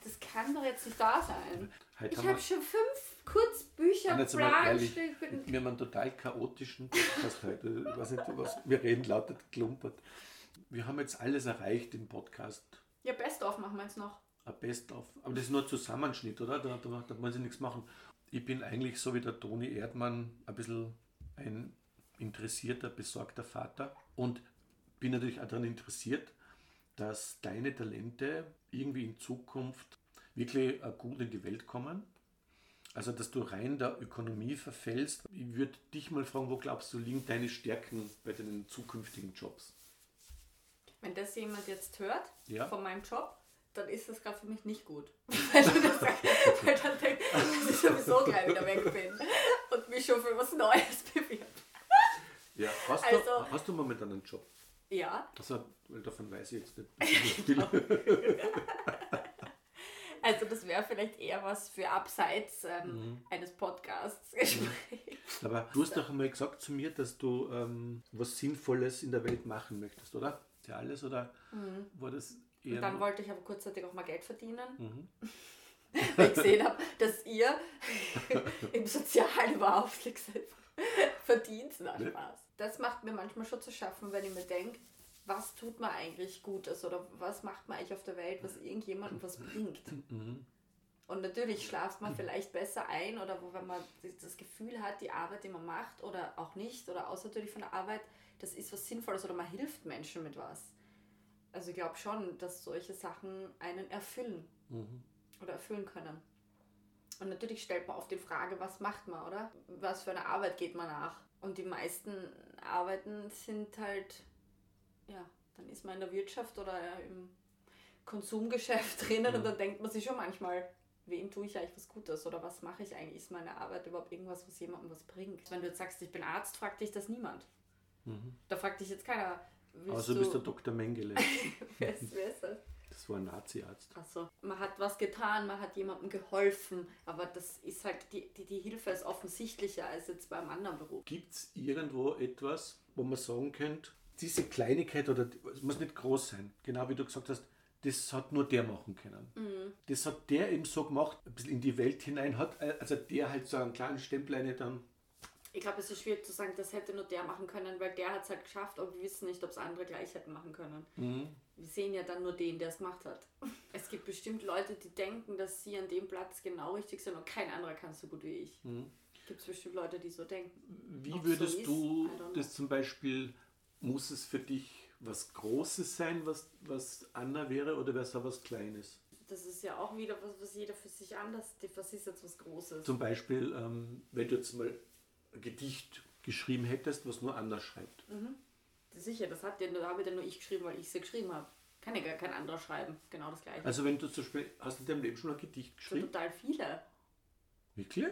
das kann doch jetzt nicht da sein. Heute Ich habe schon fünf Kurzbücher, Und jetzt mal Plan, ehrlich, steht für den- wir haben einen total chaotischen Podcast heute. Ich weiß nicht, was, wir reden lauter geklumpert. Wir haben jetzt alles erreicht im Podcast. Ja, Best-of machen wir jetzt noch. Ein Best-of. Aber das ist nur ein Zusammenschnitt, oder? Da, da, da wollen sie nichts machen. ich bin eigentlich so wie der Toni Erdmann ein bisschen ein interessierter, besorgter Vater und bin natürlich auch daran interessiert, dass deine Talente irgendwie in Zukunft wirklich äh, gut in die Welt kommen. Also, dass du rein der Ökonomie verfällst. Ich würde dich mal fragen, wo glaubst du, liegen deine Stärken bei deinen zukünftigen Jobs? Wenn das jemand jetzt hört Ja. von meinem Job, dann ist das gerade für mich nicht gut. weil, dann denkt, dass ich sowieso gleich wieder weg bin und mich schon für was Neues bewirbt. Ja. Hast, Also- du, hast du momentan einen Job? Ja, Also, weil davon weiß ich jetzt nicht. Genau. also das wäre vielleicht eher was für abseits ähm, Mhm. eines Podcasts. Aber du hast doch einmal gesagt zu mir, dass du ähm, was Sinnvolles in der Welt machen möchtest, oder? Ist ja alles, oder war das eher. Mhm. Und dann wollte ich aber kurzzeitig auch mal Geld verdienen, Mhm. weil ich gesehen habe, dass ihr im Sozialen überhaupt nichts verdient. Na? Spaß. Das macht mir manchmal schon zu schaffen, wenn ich mir denke, was tut man eigentlich Gutes oder was macht man eigentlich auf der Welt, was irgendjemandem was bringt. Mhm. Und natürlich schlaft man vielleicht besser ein oder wo, wenn man das Gefühl hat, die Arbeit, die man macht oder auch nicht oder außer natürlich von der Arbeit, das ist was Sinnvolles oder man hilft Menschen mit was. Also ich glaube schon, dass solche Sachen einen erfüllen Mhm. oder erfüllen können. Und natürlich stellt man oft die Frage, was macht man, oder? Was für eine Arbeit geht man nach? Und die meisten Arbeiten sind halt, ja, dann ist man in der Wirtschaft oder im Konsumgeschäft drinnen Mhm. und dann denkt man sich schon manchmal, wem tue ich eigentlich was Gutes oder was mache ich eigentlich? Ist meine Arbeit überhaupt irgendwas, was jemandem was bringt? Wenn du jetzt sagst, ich bin Arzt, fragt dich das niemand. Mhm. Da fragt dich jetzt keiner, Also du, bist der Dr. Mengele. wer ist, wer ist das? Das war ein Nazi-Arzt. Also, man hat was getan, man hat jemandem geholfen, aber das ist halt, die, die, die Hilfe ist offensichtlicher als jetzt beim anderen Beruf. Gibt es irgendwo etwas, wo man sagen könnte, diese Kleinigkeit oder es muss nicht groß sein, genau wie du gesagt hast, das hat nur der machen können. Mhm. Das hat der eben so gemacht, ein bisschen in die Welt hinein hat, äh, also der halt so einen kleinen Stempel eine dann. Ich glaube, es ist schwierig zu sagen, das hätte nur der machen können, weil der hat es halt geschafft, aber wir wissen nicht, ob es andere gleich hätten machen können. Mhm. Wir sehen ja dann nur den, der es gemacht hat. Es gibt bestimmt Leute, die denken, dass sie an dem Platz genau richtig sind und kein anderer kann es so gut wie ich. Mhm. Gibt es bestimmt Leute, die so denken. Wie Ob so würdest ist, du das zum Beispiel, muss es für dich was Großes sein, was, was Anna wäre, oder wäre es auch was Kleines? Das ist ja auch wieder was, was jeder für sich anders, was ist jetzt was Großes? Zum Beispiel, ähm, wenn du jetzt mal Gedicht geschrieben hättest, was nur Anna schreibt. Sicher, das hat ja, da habe ich dann nur ich geschrieben, weil ich sie geschrieben habe. Kann ja gar kein anderer schreiben. Genau das gleiche. Also wenn du zum Beispiel, hast du in deinem Leben schon ein Gedicht geschrieben? total viele. Wirklich?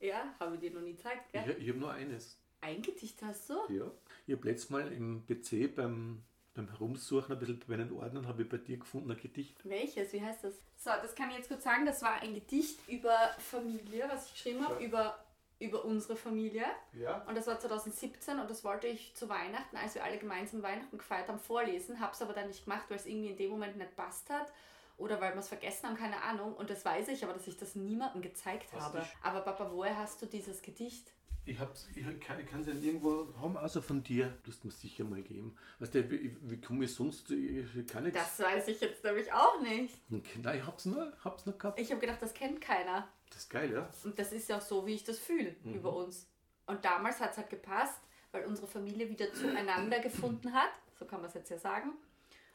Ja, habe ich dir noch nie gezeigt, Ich, gell? ich habe nur eines. Ein Gedicht hast du? Ja. Ich habe letztes Mal im PC beim, beim Herumsuchen ein bisschen bei meinen Ordnern, habe ich bei dir gefunden ein Gedicht. Welches? Wie heißt das? So, das kann ich jetzt kurz sagen. Das war ein Gedicht über Familie, was ich geschrieben habe, Ja. über, über unsere Familie. Ja. Und das war 2017 und das wollte ich zu Weihnachten, als wir alle gemeinsam Weihnachten gefeiert haben, vorlesen. Habe es aber dann nicht gemacht, weil es irgendwie in dem Moment nicht passt hat. Oder weil wir es vergessen haben, keine Ahnung. Und das weiß ich, aber dass ich das niemandem gezeigt Was habe. Aber Papa, woher hast du dieses Gedicht? Ich, hab's, ich kann es ja nirgendwo haben, außer von dir. Du hast mir sicher mal geben. Weißt du, wie, wie komme ich sonst? Ich, ich kann nichts. Das weiß ich jetzt nämlich auch nicht. Nein, ich hab's nur, hab's nur gehabt. Ich habe gedacht, das kennt keiner. Das ist geil, ja? Und das ist ja auch so, wie ich das fühle Mhm. über uns. Und damals hat es halt gepasst, weil unsere Familie wieder zueinander gefunden hat. So kann man es jetzt ja sagen.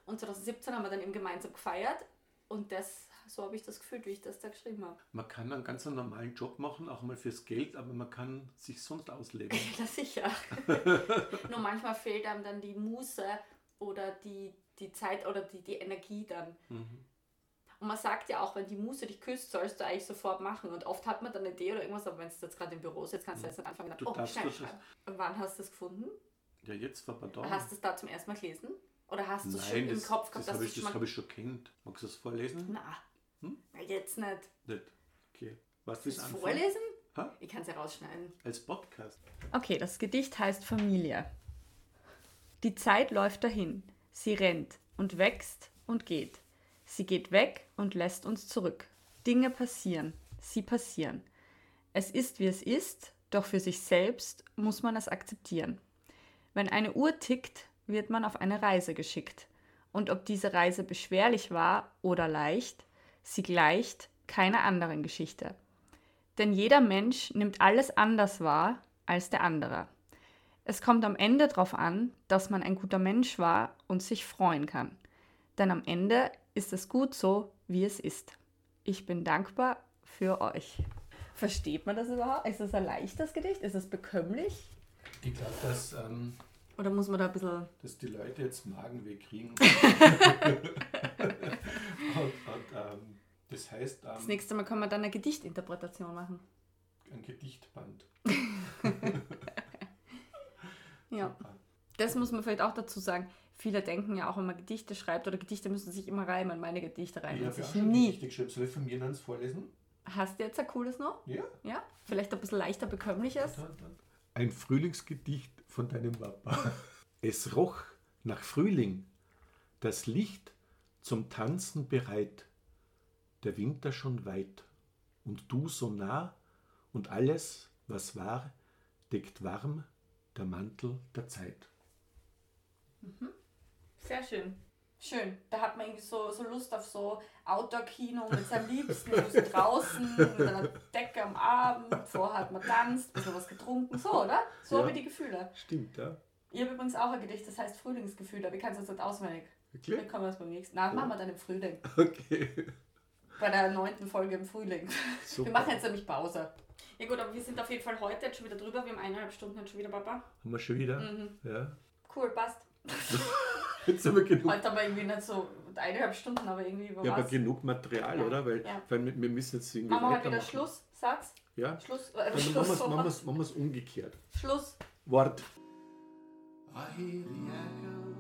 Und 2017 haben wir dann eben gemeinsam gefeiert. Und das, so habe ich das gefühlt, wie ich das da geschrieben habe. Man kann einen ganz normalen Job machen, auch mal fürs Geld, aber man kann sich sonst ausleben. Ja, sicher. Nur manchmal fehlt einem dann die Muße oder die, die Zeit oder die, die Energie dann. Mhm. Und man sagt ja auch, wenn die Muse dich küsst, sollst du eigentlich sofort machen. Und oft hat man dann eine Idee oder irgendwas, aber wenn es jetzt gerade im Büro sitzt, kannst du jetzt nicht anfangen. Mhm. Du oh, schnell das- schreiben. Und wann hast du es gefunden? Ja, jetzt war da. Hast du es da zum ersten Mal gelesen? Oder hast du es schon Nein, im das, Kopf das gehabt, dass habe ich, das hab ich schon kennt. Magst du das vorlesen? Na, Hm? jetzt nicht. Nicht. Okay. Was willst Das du anfangen? vorlesen? Ha? Ich kann es ja rausschneiden. Als Podcast. Okay, das Gedicht heißt Familie. Die Zeit läuft dahin. Sie rennt und wächst und geht. Sie geht weg und lässt uns zurück. Dinge passieren. Sie passieren. Es ist, wie es ist, doch für sich selbst muss man es akzeptieren. Wenn eine Uhr tickt, wird man auf eine Reise geschickt. Und ob diese Reise beschwerlich war oder leicht, sie gleicht keiner anderen Geschichte. Denn jeder Mensch nimmt alles anders wahr als der andere. Es kommt am Ende darauf an, dass man ein guter Mensch war und sich freuen kann. Denn am Ende ist es gut so, wie es ist. Ich bin dankbar für euch. Versteht man das überhaupt? Ist das ein leichtes Gedicht? Ist es bekömmlich? Ich glaube, dass, ähm, Oder muss man da ein bisschen. dass die Leute jetzt Magenweh kriegen. und und ähm, das heißt Das ähm, nächste Mal kann man dann eine Gedichtinterpretation machen. ein Gedichtband. Ja. Super. Das muss man vielleicht auch dazu sagen. Viele denken ja auch, wenn man Gedichte schreibt oder Gedichte müssen sich immer reimen. Meine Gedichte Ich reimen habe sich auch schon nie. Gedichte geschrieben. Soll ich von mir eins vorlesen? Hast du jetzt ein cooles noch? Ja. Ja? Vielleicht ein bisschen leichter bekömmliches? Ein Frühlingsgedicht von deinem Papa. Es roch nach Frühling, das Licht zum Tanzen bereit, der Winter schon weit und du so nah und alles, was war, deckt warm der Mantel der Zeit. Sehr schön. Schön. Da hat man irgendwie so, so Lust auf so Outdoor-Kino mit seinem Liebsten, so draußen, mit einer Decke am Abend, vorher hat man tanzt, ein bisschen was getrunken. So, oder? So Ja. habe ich die Gefühle. Stimmt, ja? Ich habe übrigens auch ein Gedicht, das heißt Frühlingsgefühle, aber ich kann es jetzt nicht auswendig. Wirklich? Dann können wir es beim nächsten. Nein, machen wir dann im Frühling. Okay. Bei der neunten Folge im Frühling. Super. Wir machen jetzt nämlich Pause. Ja gut, aber wir sind auf jeden Fall heute jetzt schon wieder drüber. Wir haben eineinhalb Stunden jetzt schon wieder, Papa. Haben wir schon wieder? Mhm. Ja. Cool, passt. Jetzt haben wir genug, Heute haben wir irgendwie nicht so eineinhalb Stunden, aber irgendwie über ja, aber was. genug Material, Ja, oder? Weil, ja. weil wir, wir müssen jetzt irgendwie Machen wir halt wieder weitermachen. Schlusssatz. Ja? Schluss, äh, Dann machen wir es machen wir's- machen wir's umgekehrt. Schluss. Wort. I hear the echo